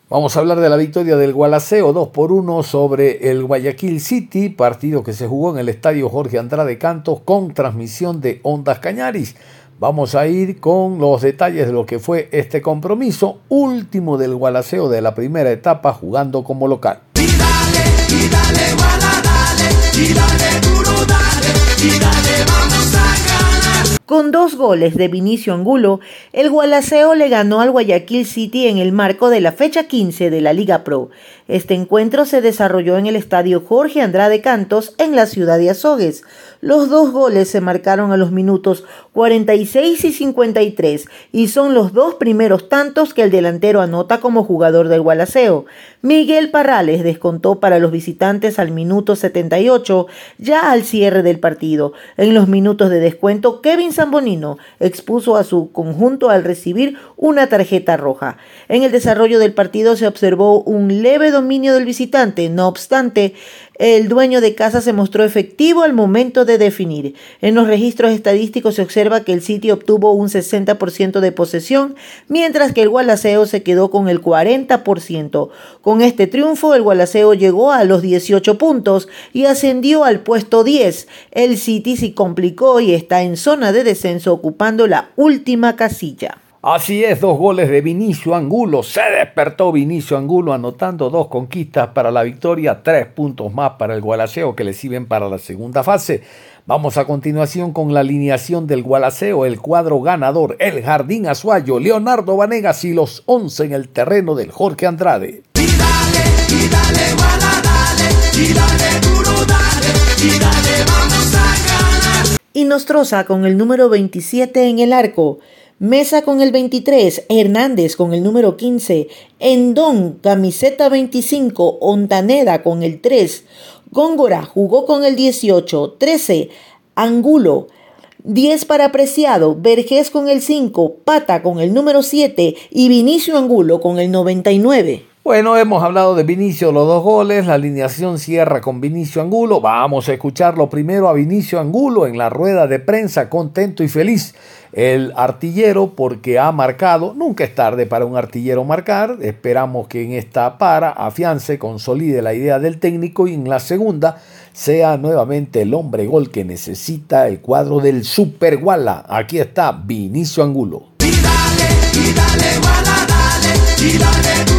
Vamos a hablar de la victoria del Gualaceo 2 por 1 sobre el Guayaquil City, partido que se jugó en el estadio Jorge Andrade Cantos con transmisión de Ondas Cañaris. Vamos a ir con los detalles de lo que fue este compromiso, último del Gualaceo de la primera etapa jugando como local. Con dos goles de Vinicio Angulo, el Gualaceo le ganó al Guayaquil City en el marco de la fecha 15 de la Liga Pro. Este encuentro se desarrolló en el estadio Jorge Andrade Cantos en la ciudad de Azogues. Los dos goles se marcaron a los minutos 46 y 53 y son los dos primeros tantos que el delantero anota como jugador del Gualaceo. Miguel Parrales descontó para los visitantes al minuto 78, ya al cierre del partido. En los minutos de descuento, Kevin Zambonino expuso a su conjunto al recibir una tarjeta roja. En el desarrollo del partido se observó un leve dominio del visitante, no obstante, el dueño de casa se mostró efectivo al momento de definir. En los registros estadísticos se observa que el sitio obtuvo un 60% de posesión, mientras que el Gualaceo se quedó con el 40%. Con este triunfo, el Gualaceo llegó a los 18 puntos y ascendió al puesto 10. El City se complicó y está en zona de descenso ocupando la última casilla. Así es, dos goles de Vinicio Angulo. Se despertó Vinicio Angulo anotando dos conquistas para la victoria, tres puntos más para el Gualaceo que le sirven para la segunda fase. Vamos a continuación con la alineación del Gualaceo, el cuadro ganador, el Jardín Azuayo, Leonardo Vanegas y los once en el terreno del Jorge Andrade. Y dale, y dale, y dale duro, dale, y dale, vamos a ganar. Y Nostroza con el número 27 en el arco. Mesa con el 23, Hernández con el número 15, Endón, camiseta 25, Ontaneda con el 3, Góngora jugó con el 18, 13, Angulo, 10 para Preciado, Vergés con el 5, Pata con el número 7 y Vinicio Angulo con el 99. Bueno, hemos hablado de Vinicio, los dos goles, la alineación cierra con Vinicio Angulo. Vamos a escucharlo primero a Vinicio Angulo en la rueda de prensa, contento y feliz. El artillero porque ha marcado, nunca es tarde para un artillero marcar, esperamos que en esta para afiance, consolide la idea del técnico y en la segunda sea nuevamente el hombre gol que necesita el cuadro del Super Guala. Aquí está Vinicio Angulo. Y dale, guala, dale, y dale duro, dale,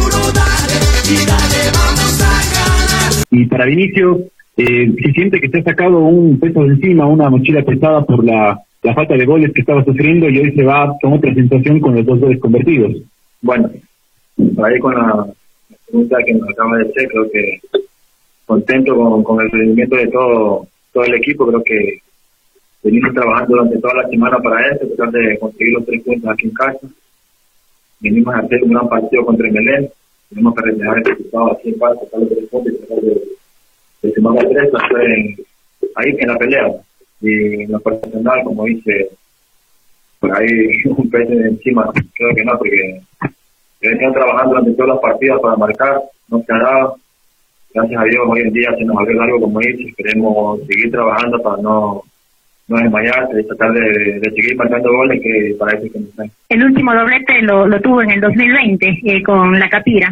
y para Vinicio, eh, si siente que se ha sacado un peso de encima, una mochila pesada por la, la falta de goles que estaba sufriendo y hoy se va con otra sensación con los dos goles convertidos. Bueno, ahí con la pregunta que nos acaba de hacer, creo que contento con, con el rendimiento de todo, todo el equipo, creo que venimos trabajando durante toda la semana para eso, tratar de conseguir los tres puntos aquí en casa. Venimos a hacer un gran partido contra el Melén, tenemos que reflejar el resultado aquí en casa, sacar los tres puntos y tratar de, de sumar las tres, en, ahí en la pelea. Y en lo personal, como dice, por ahí un de encima, creo que no, porque venían trabajando durante todas las partidas para marcar, no se ha dado. Gracias a Dios, hoy en día se nos abrió algo como dice, queremos seguir trabajando para no no desmayarse, de tratar de, de seguir marcando goles que para eso es que nos están. El último doblete lo, lo tuvo en el 2020 eh, con la Capira.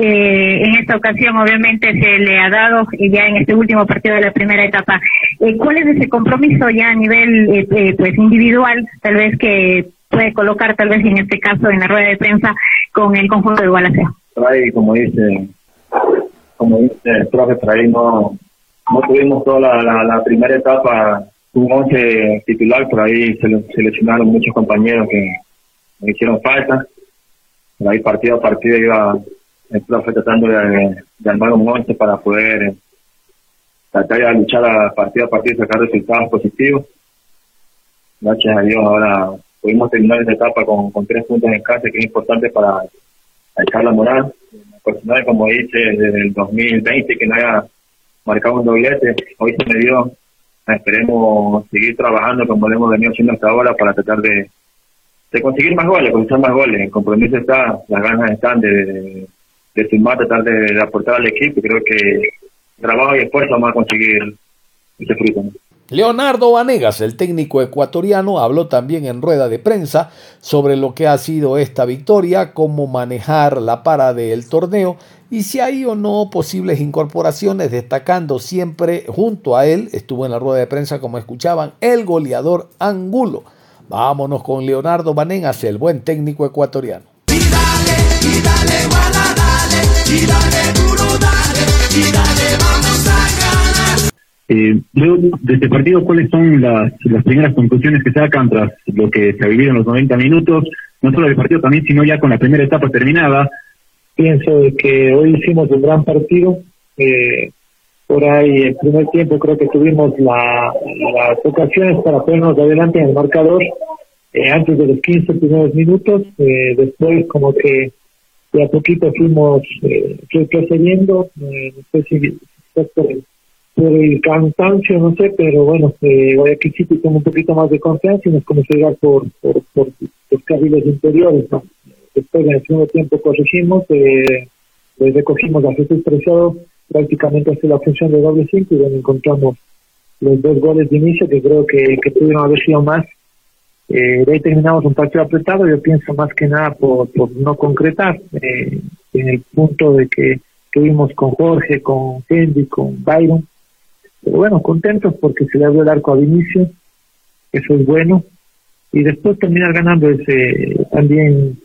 Eh, en esta ocasión, obviamente, se le ha dado eh, ya en este último partido de la primera etapa. Eh, ¿Cuál es ese compromiso ya a nivel eh, eh, pues individual, tal vez que puede colocar, tal vez en este caso, en la rueda de prensa con el conjunto de Gualaceo? Ahí, como dice, como dice el profe, por ahí no, no tuvimos toda la, la, la primera etapa un once titular, por ahí se le- seleccionaron muchos compañeros que me hicieron falta. Por ahí partido a partido iba el profe tratando de, armar un once para poder eh, tratar de luchar a partido a partido y sacar resultados positivos. Gracias a Dios ahora pudimos terminar esta etapa con, tres puntos en casa, que es importante para echar la moral. Personal, como dice, desde el 2020 que no haya marcado un doblete, hoy se me dio esperemos seguir trabajando como hemos venido haciendo hasta ahora para tratar de, de conseguir más goles, conseguir más goles. El compromiso está, las ganas están de, de, sumar, tratar de, de aportar al equipo. Creo que trabajo y esfuerzo vamos a conseguir ese fruto. Leonardo Vanegas, el técnico ecuatoriano, habló también en rueda de prensa sobre lo que ha sido esta victoria, cómo manejar la para del torneo y si hay o no posibles incorporaciones, destacando siempre junto a él, estuvo en la rueda de prensa como escuchaban, el goleador Angulo. Vámonos con Leonardo Vanegas, el buen técnico ecuatoriano. Y dale, guala, dale, y dale duro, dale, y dale, vamos. Eh, luego de este partido, ¿cuáles son las, primeras conclusiones que sacan tras lo que se ha vivido en los 90 minutos? No solo del partido también, sino ya con la primera etapa terminada. pienso que hoy hicimos un gran partido. Eh, por ahí, el primer tiempo creo que tuvimos la, las ocasiones para ponernos adelante en el marcador eh, antes de los 15 primeros minutos. Eh, después, como que de a poquito fuimos retrocediendo. Eh, no sé si quizás por el, cansancio, no sé, pero bueno, eh, Guayaquil City tuvo un poquito más de confianza y nos comenzó a llegar por, por, por los carriles interiores. después en el segundo tiempo corregimos, eh, eh, recogimos a Jesús Preciado prácticamente hacia la función de doble cinco y donde encontramos los dos goles de inicio que creo que, pudieron haber sido más. Eh, de ahí terminamos un partido apretado, yo pienso más que nada por, por no concretar, eh, en el punto de que tuvimos con Jorge, con Henry, con Byron, pero bueno, contentos porque se le abrió el arco a Vinicio, eso es bueno, y después terminar ganando es eh, también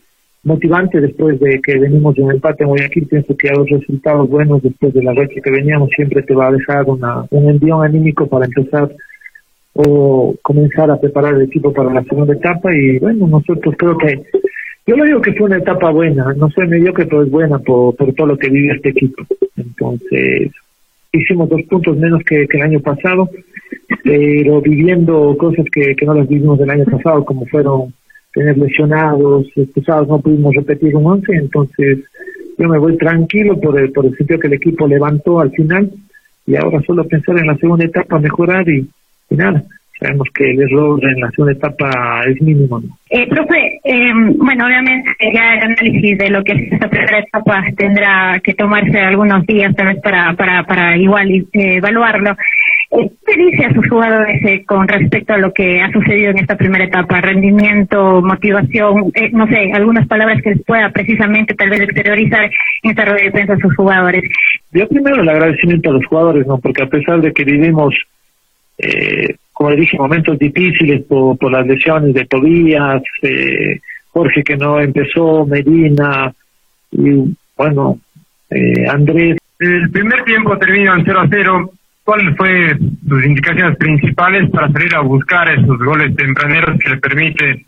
motivante después de que venimos de un empate en Guayaquil, pienso que a los resultados buenos después de la racha que veníamos siempre te va a dejar una, un envión anímico para empezar o comenzar a preparar el equipo para la segunda etapa. Y bueno, nosotros creo que yo le digo que fue una etapa buena, no sé mediocre, pero es buena por, por todo lo que vive este equipo. Entonces, hicimos dos puntos menos que, el año pasado, pero viviendo cosas que, no las vivimos el año pasado, como fueron tener lesionados, expulsados, no pudimos repetir un once, entonces yo me voy tranquilo por el, por el sentido que el equipo levantó al final y ahora solo pensar en la segunda etapa, mejorar y, y nada, sabemos que el error en la segunda etapa es mínimo. Eh, profe, eh, bueno, obviamente ya el análisis de lo que es esta primera etapa tendrá que tomarse algunos días tal vez para, para, para igual eh, evaluarlo. Eh, ¿Qué dice a sus jugadores eh, con respecto a lo que ha sucedido en esta primera etapa? Rendimiento, motivación, eh, no sé, algunas palabras que les pueda precisamente tal vez exteriorizar en esta rueda de prensa a sus jugadores. Yo primero el agradecimiento a los jugadores, ¿no? Porque a pesar de que vivimos, eh, como le dije, momentos difíciles por, las lesiones de Tobías, eh, Jorge que no empezó, Medina, y bueno, eh, Andrés. El primer tiempo termina en 0 a 0. ¿Cuáles fue sus indicaciones principales para salir a buscar esos goles tempraneros que le permite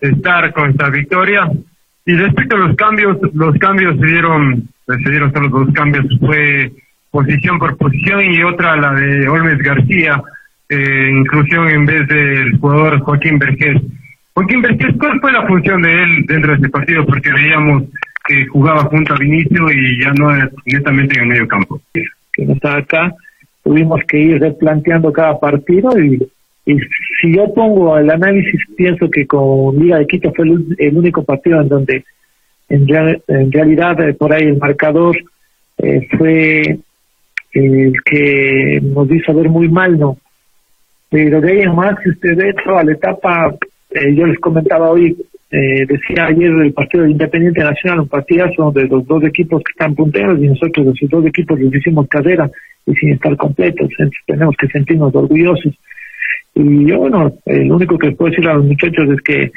estar con esta victoria? Y respecto a los cambios, los cambios se dieron, se dieron solo dos cambios, fue posición por posición y otra la de Olmes García, eh, inclusión en vez del jugador Joaquín Vergés. Joaquín Vergés, ¿cuál fue la función de él dentro de ese partido? Porque veíamos que jugaba junto a Vinicio y ya no netamente en el medio campo. que no está acá, tuvimos que ir replanteando cada partido y, si yo pongo el análisis, pienso que con Liga de Quito fue el, el único partido en donde en, en realidad eh, por ahí el marcador eh, fue el que nos hizo ver muy mal, ¿no? Pero de ahí en más, si usted ve toda la etapa, eh, yo les comentaba hoy, eh, decía ayer el partido de Independiente Nacional, un partidazo de los dos equipos que están punteros y nosotros de esos dos equipos les hicimos carrera y sin estar completos, entonces tenemos que sentirnos orgullosos. Y yo, bueno, eh, lo único que les puedo decir a los muchachos es que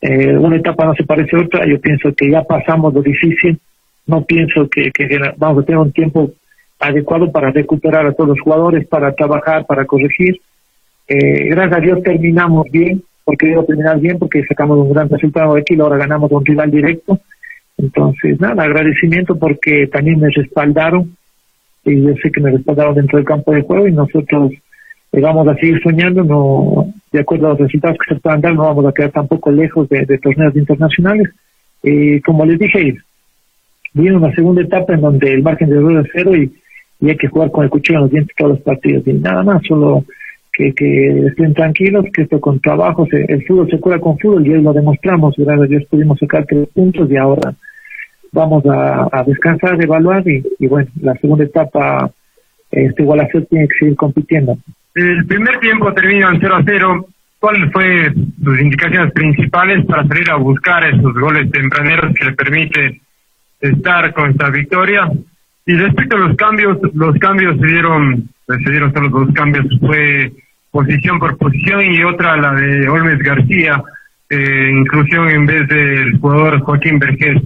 eh, una etapa no se parece a otra, yo pienso que ya pasamos lo difícil, no pienso que, que- que vamos a tener un tiempo adecuado para recuperar a todos los jugadores, para trabajar, para corregir. Eh, gracias a Dios terminamos bien, porque digo terminar bien, porque sacamos un gran resultado de aquí, ahora ganamos un rival directo. Entonces, nada, agradecimiento porque también me respaldaron y yo sé que me respaldaron dentro del campo de juego y nosotros eh, vamos a seguir soñando, no de acuerdo a los resultados que se puedan dar, no vamos a quedar tampoco lejos de, de torneos internacionales. Eh, como les dije, viene una segunda etapa en donde el margen de error es cero y, y hay que jugar con el cuchillo en los dientes todos los partidos. Y nada más, solo que, que estén tranquilos, que esto con trabajo, se- el fútbol se cura con fútbol y hoy lo demostramos. Gracias a pudimos sacar tres puntos y ahora vamos a, a descansar, evaluar y, bueno, la segunda etapa, este Gualaceo tiene que seguir compitiendo. El primer tiempo termina en 0 a 0. ¿Cuáles fue sus indicaciones principales para salir a buscar esos goles tempraneros que le permite estar con esta victoria? Y respecto a los cambios, los cambios se dieron, se dieron solo dos cambios, fue posición por posición y otra la de Olmes García, eh, inclusión en vez del jugador Joaquín Vergés.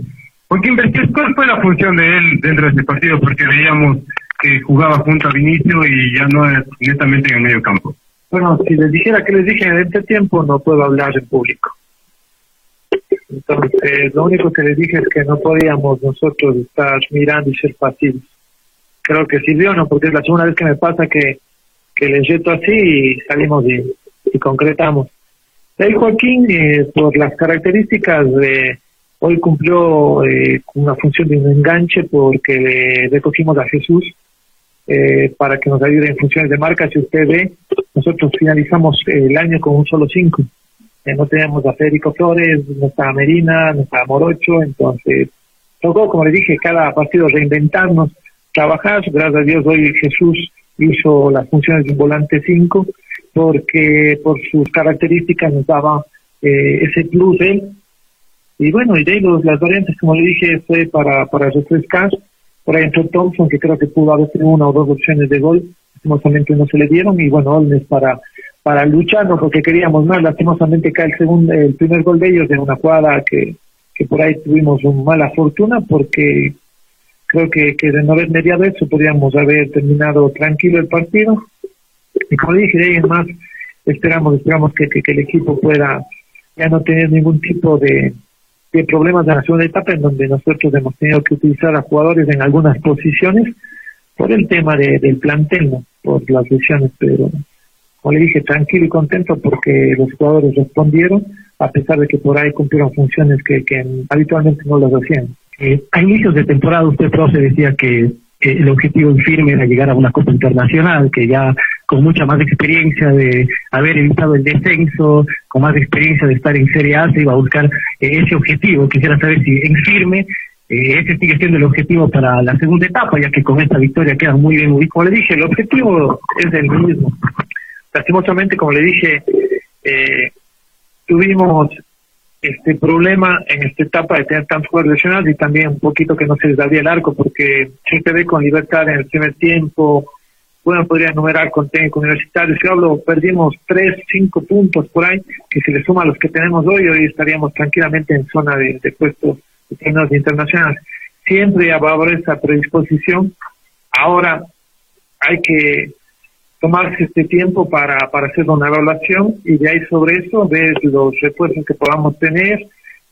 Joaquín Vergés, ¿cuál fue la función de él dentro de ese partido? Porque veíamos que jugaba junto a Vinicio y ya no es netamente en el medio campo. Bueno, si les dijera que les dije en este tiempo, no puedo hablar en público. Entonces, lo único que les dije es que no podíamos nosotros estar mirando y ser pasivos. Creo que sirvió, ¿no? Porque es la segunda vez que me pasa que, que les reto así y salimos y, concretamos. El Joaquín, eh, por las características de hoy cumplió eh, una función de un enganche porque le recogimos a Jesús eh, para que nos ayude en funciones de marca. Si usted ve, nosotros finalizamos el año con un solo cinco. Eh, no teníamos a Federico Flores, no estaba Medina, no estaba Morocho, entonces tocó, como le dije, cada partido reinventarnos, trabajar. Gracias a Dios hoy Jesús hizo las funciones de un volante 5 porque por sus características nos daba eh, ese plus él. Y bueno, y de ahí los- las variantes, como le dije, fue para, para refrescar. Por ahí entró Thompson, que creo que pudo haber tenido una o dos opciones de gol. Lastimosamente no se le dieron. Y bueno, Olmes para, para luchar, no porque queríamos más. Lastimosamente cae el, segundo, el primer gol de ellos en una jugada que, que por ahí tuvimos una mala fortuna porque creo que, que de no haber mediado eso podríamos haber terminado tranquilo el partido. Y como dije, de ahí en más esperamos, esperamos que, que, el equipo pueda ya no tener ningún tipo de, de problemas de la segunda etapa en donde nosotros hemos tenido que utilizar a jugadores en algunas posiciones por el tema de, del plantel, ¿no? por las lesiones, pero como le dije, tranquilo y contento porque los jugadores respondieron a pesar de que por ahí cumplieron funciones que, que habitualmente no las hacían. Eh, a inicios de temporada usted, profe, decía que eh, el objetivo firme era llegar a una Copa Internacional, que ya con mucha más experiencia de haber evitado el descenso, con más experiencia de estar en Serie A, se iba a buscar eh, ese objetivo. Quisiera saber si en firme eh, ese sigue siendo el objetivo para la segunda etapa, ya que con esta victoria queda muy bien ubicado. Como le dije, el objetivo es el mismo. Lastimosamente, como le dije, tuvimos este problema en esta etapa de tener tantos jugadores lesionados y también un poquito que no se les abría el arco, porque se ve con libertad en el primer tiempo, bueno, podría enumerar con técnico universitario, si hablo, perdimos tres, cinco puntos por ahí, que si le suma a los que tenemos hoy, hoy estaríamos tranquilamente en zona de, de puestos de internacionales. Siempre haber esa predisposición. Ahora hay que tomarse este tiempo para, para hacer una evaluación y de ahí sobre eso ver los refuerzos que podamos tener,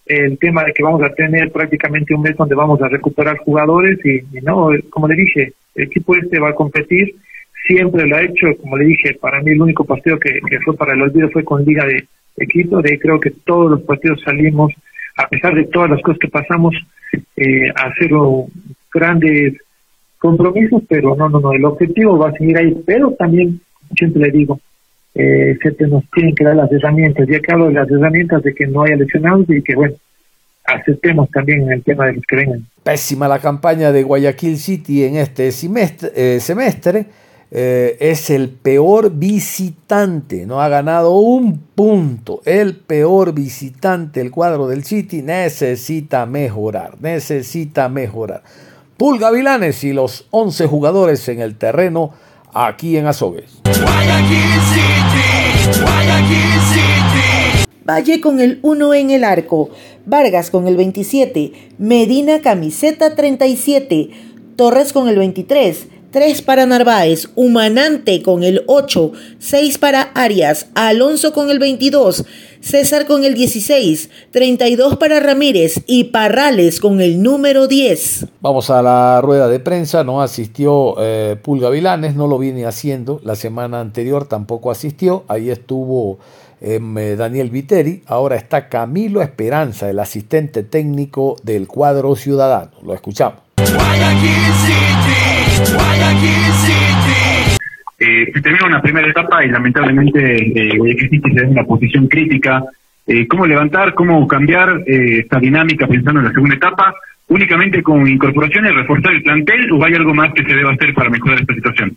el tema de que vamos a tener prácticamente un mes donde vamos a recuperar jugadores y, no, como le dije, el equipo este va a competir, siempre lo ha hecho, como le dije, para mí el único partido que, que fue para el olvido fue con Liga de Equipo, de ahí creo que todos los partidos salimos a pesar de todas las cosas que pasamos, eh, a hacer grandes compromisos, pero no, no, no, el objetivo va a seguir ahí, pero también, siempre le digo, eh, se nos tienen que dar las herramientas, ya que hablo de las herramientas de que no haya lesionados y que, bueno, aceptemos también el tema de los que vengan. Pésima la campaña de Guayaquil City en este semestre, eh, semestre eh, es el peor visitante, no ha ganado un punto. El peor visitante, el cuadro del City, necesita mejorar, necesita mejorar. Pulga Vilanes y los 11 jugadores en el terreno aquí en Azogues. Valle con el 1 en el arco, Vargas con el 27, Medina camiseta 37, Torres con el 23, 3 para Narváez, Humanante con el 8, 6 para Arias, Alonso con el 22, César con el 16, 32 para Ramírez y Parrales con el número 10. Vamos a la rueda de prensa, no asistió eh, Pulga Vilanes, no lo viene haciendo, la semana anterior tampoco asistió, ahí estuvo em, eh, Daniel Viteri, ahora está Camilo Esperanza, el asistente técnico del cuadro ciudadano, lo escuchamos. Eh, se termina una primera etapa y lamentablemente eh, Guayaquil City se ve en una posición crítica. Eh, ¿Cómo levantar, cómo cambiar eh, esta dinámica pensando en la segunda etapa? ¿Únicamente con incorporaciones, reforzar el plantel o hay algo más que se deba hacer para mejorar esta situación?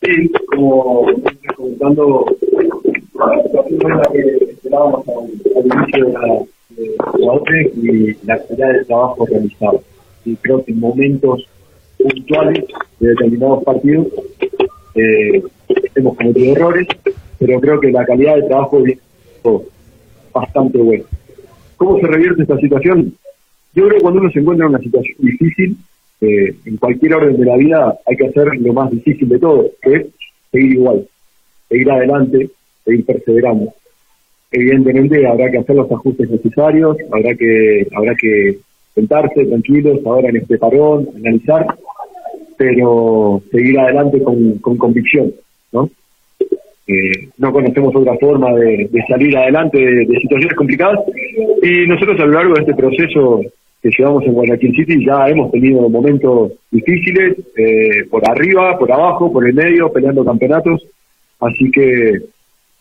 Sí, como comentando, la situación que esperábamos al, inicio de y la calidad del trabajo realizado. Y creo que en momentos puntuales de determinados partidos. Eh, hemos cometido errores, pero creo que la calidad de trabajo es bastante buena. ¿Cómo se revierte esta situación? Yo creo que cuando uno se encuentra en una situación difícil, eh, en cualquier orden de la vida hay que hacer lo más difícil de todo, que es seguir igual, seguir adelante, seguir perseverando. Evidentemente habrá que hacer los ajustes necesarios, habrá que, habrá que sentarse tranquilos ahora en este parón, analizar, pero seguir adelante con, convicción, ¿no? Eh, no conocemos otra forma de, salir adelante de, situaciones complicadas y nosotros a lo largo de este proceso que llevamos en Guayaquil City ya hemos tenido momentos difíciles, eh, por arriba, por abajo, por el medio, peleando campeonatos, así que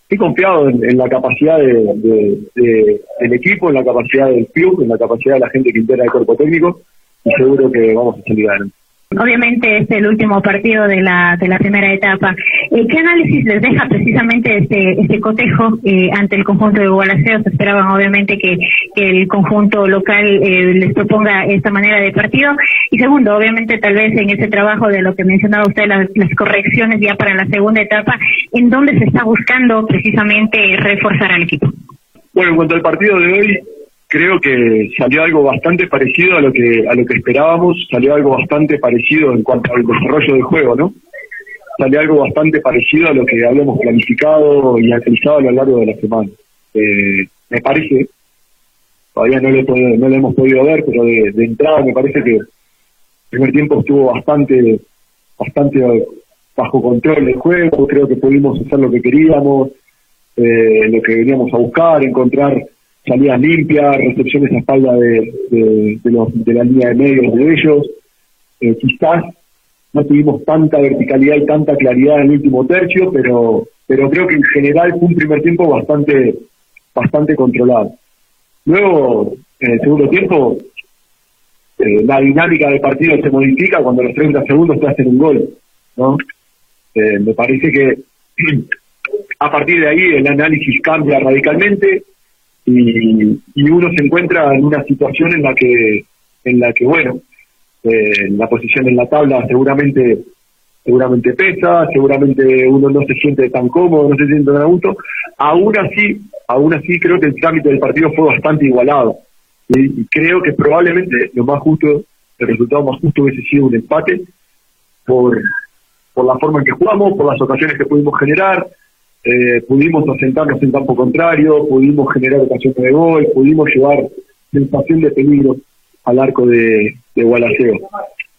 estoy confiado en, la capacidad de, del equipo, en la capacidad del club, en la capacidad de la gente que integra el cuerpo técnico y seguro que vamos a salir adelante. Obviamente es el último partido de la, de la primera etapa. Eh, ¿Qué análisis les deja precisamente este, este cotejo eh, ante el conjunto de Gualaceo? Esperaban obviamente que, el conjunto local eh, les proponga esta manera de partido. Y segundo, obviamente tal vez en ese trabajo de lo que mencionaba usted, las, las correcciones ya para la segunda etapa, ¿en dónde se está buscando precisamente reforzar al equipo? Bueno, en cuanto al partido de hoy, creo que salió algo bastante parecido a lo que a lo que esperábamos, salió algo bastante parecido en cuanto al desarrollo del juego, ¿no? Salió algo bastante parecido a lo que habíamos planificado y analizado a lo largo de la semana. Eh, me parece, todavía no lo, no lo hemos podido ver, pero de, entrada me parece que el primer tiempo estuvo bastante, bastante bajo control del juego, creo que pudimos hacer lo que queríamos, eh, lo que veníamos a buscar, encontrar salidas limpias, recepciones a espalda de, de, los, de la línea de medios de ellos. Eh, quizás no tuvimos tanta verticalidad y tanta claridad en el último tercio, pero, pero creo que en general fue un primer tiempo bastante, bastante controlado. Luego, en el segundo tiempo, eh, la dinámica del partido se modifica cuando los 30 segundos te hacen un gol, ¿no? Eh, me parece que a partir de ahí el análisis cambia radicalmente y, y uno se encuentra en una situación en la que, en la que bueno, eh, la posición en la tabla seguramente seguramente pesa, seguramente uno no se siente tan cómodo, no se siente tan a gusto. Aún así, aún así creo que el trámite del partido fue bastante igualado. Y creo que probablemente lo más justo, el resultado más justo hubiese sido un empate por, por la forma en que jugamos, por las ocasiones que pudimos generar, eh, pudimos asentarnos en campo contrario, pudimos generar ocasiones de gol, pudimos llevar sensación de peligro al arco de, de.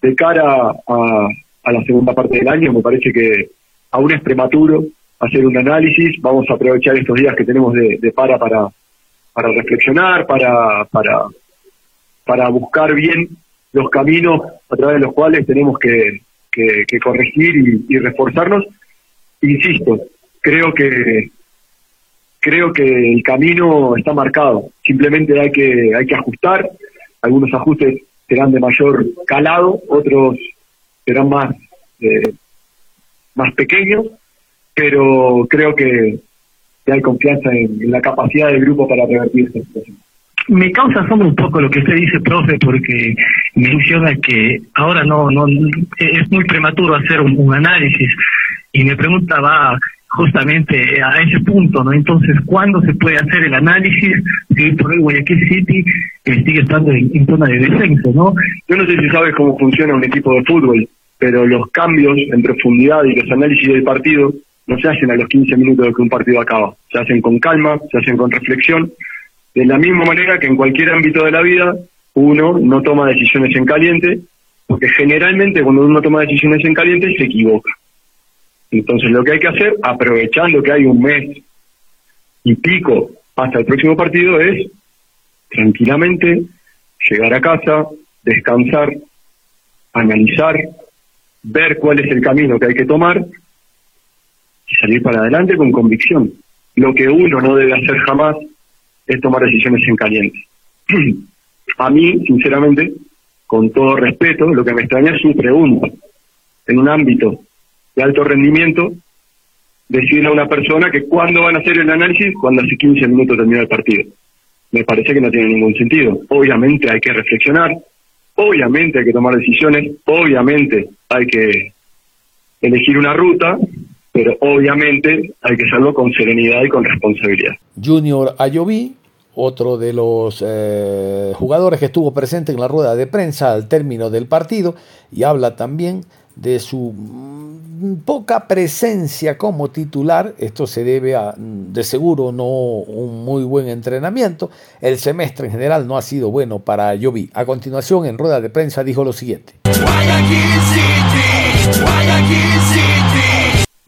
De cara a, la segunda parte del año, me parece que aún es prematuro hacer un análisis, vamos a aprovechar estos días que tenemos de, para para reflexionar, para, para, buscar bien los caminos a través de los cuales tenemos que, corregir y, reforzarnos. Insisto, creo que creo que el camino está marcado. Simplemente hay que hay que ajustar. Algunos ajustes serán de mayor calado, otros serán más eh, más pequeños, pero creo que, hay confianza en, la capacidad del grupo para revertir esta situación. Me causa asombro un poco lo que usted dice, profe, porque menciona que ahora no, no es muy prematuro hacer un, análisis y me pregunta va justamente a ese punto, ¿no? Entonces, ¿cuándo se puede hacer el análisis si por el Guayaquil City eh, sigue estando en, en, zona de descenso, ¿no? Yo no sé si sabes cómo funciona un equipo de fútbol, pero los cambios en profundidad y los análisis del partido no se hacen a los 15 minutos de que un partido acaba, se hacen con calma, se hacen con reflexión, de la misma manera que en cualquier ámbito de la vida uno no toma decisiones en caliente, porque generalmente cuando uno toma decisiones en caliente se equivoca. Entonces lo que hay que hacer, aprovechando que hay un mes y pico hasta el próximo partido, es tranquilamente llegar a casa, descansar, analizar, ver cuál es el camino que hay que tomar y salir para adelante con convicción. Lo que uno no debe hacer jamás es tomar decisiones en caliente. A mí, sinceramente, con todo respeto, lo que me extraña es su pregunta. En un ámbito de alto rendimiento, decirle a una persona que cuándo van a hacer el análisis cuando hace 15 minutos termina el partido. Me parece que no tiene ningún sentido. Obviamente hay que reflexionar, obviamente hay que tomar decisiones, obviamente hay que elegir una ruta, pero obviamente hay que hacerlo con serenidad y con responsabilidad. Junior Ayoví, otro de los eh, jugadores que estuvo presente en la rueda de prensa al término del partido, y habla también de su mm, poca presencia como titular, esto se debe a, mm, de seguro, no un muy buen entrenamiento. El semestre en general no ha sido bueno para Ayoví. A continuación, en rueda de prensa, dijo lo siguiente.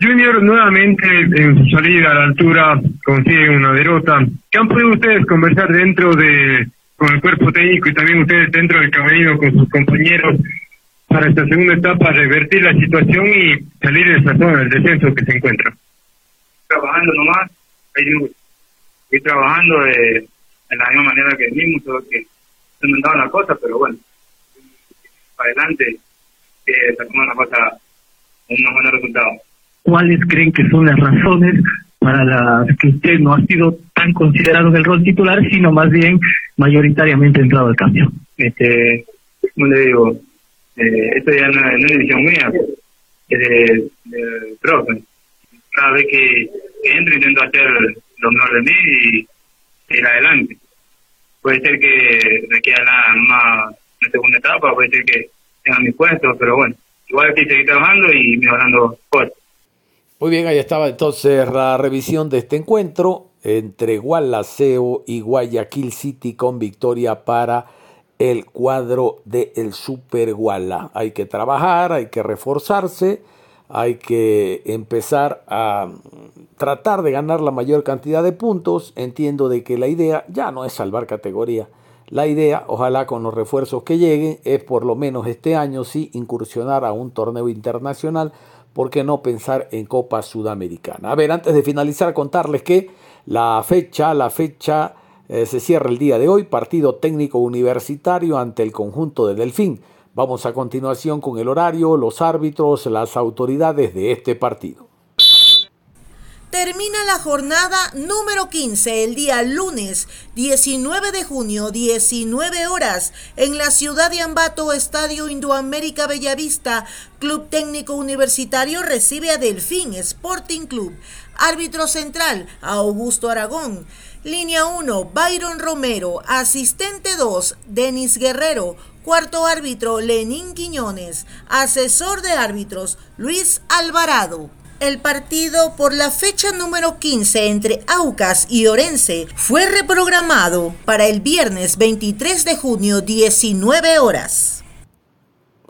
Junior nuevamente en su salida a la altura consigue una derrota. ¿Qué han podido ustedes conversar dentro de con el cuerpo técnico y también ustedes dentro del camerino con sus compañeros para esta segunda etapa revertir la situación y salir de esa zona del descenso que se encuentra? Trabajando nomás, estoy trabajando de, la misma manera que el mismo, solo que se me han dado la cosa, pero bueno, para adelante, que sacamos una cosa, unos buenos resultados cuáles creen que son las razones para las que usted no ha sido tan considerado en el rol titular, sino más bien mayoritariamente entrado al cambio. Este, como le digo, eh, esto ya no, es decisión mía, es profe. Cada vez que, entro intento hacer lo mejor de mí y ir adelante. Puede ser que me queda nada más en segunda etapa, puede ser que tenga mi puesto, pero bueno, igual que seguir trabajando y mejorando cosas. Muy bien, ahí estaba entonces la revisión de este encuentro entre Gualaceo y Guayaquil City con victoria para el cuadro del el Super Guala. Hay que trabajar, hay que reforzarse, hay que empezar a tratar de ganar la mayor cantidad de puntos. Entiendo de que la idea ya no es salvar categoría, La idea, ojalá con los refuerzos que lleguen, es por lo menos este año sí incursionar a un torneo internacional, ¿por qué no pensar en Copa Sudamericana? A ver, antes de finalizar, contarles que la fecha, la fecha eh, se cierra el día de hoy, partido técnico universitario ante el conjunto de Delfín. Vamos a continuación con el horario, los árbitros, las autoridades de este partido. Termina la jornada número 15 el día lunes 19 de junio, 19 horas, en la ciudad de Ambato, Estadio Indoamérica Bellavista. Club Técnico Universitario recibe a Delfín Sporting Club. Árbitro central, Augusto Aragón. Línea 1, Byron Romero. Asistente 2, Denis Guerrero. Cuarto árbitro, Lenín Quiñones. Asesor de árbitros, Luis Alvarado. El partido por la fecha número 15 entre Aucas y Orense fue reprogramado para el viernes 23 de junio 19 horas.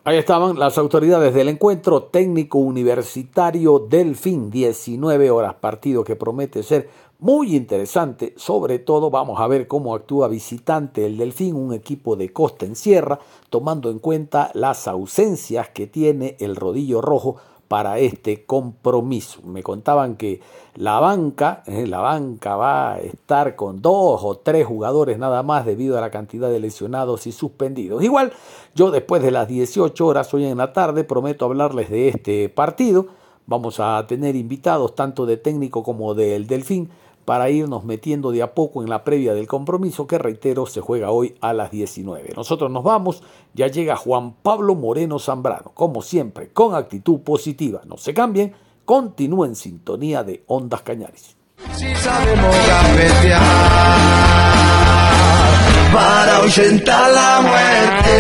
Ahí estaban las autoridades del encuentro técnico universitario Delfín, 19 horas, partido que promete ser muy interesante, sobre todo vamos a ver cómo actúa visitante el Delfín, un equipo de costa en sierra, tomando en cuenta las ausencias que tiene el rodillo rojo para este compromiso. Me contaban que la banca, eh, la banca va a estar con dos o tres jugadores nada más debido a la cantidad de lesionados y suspendidos. Igual, yo después de las 18 horas hoy en la tarde prometo hablarles de este partido. Vamos a tener invitados tanto de técnico como del Delfín para irnos metiendo de a poco en la previa del compromiso que reitero se juega hoy a las 19. Nosotros nos vamos, ya llega Juan Pablo Moreno Zambrano, como siempre, con actitud positiva. No se cambien, continúen en sintonía de Ondas Cañares. Si sabemos para ahuyentar la muerte.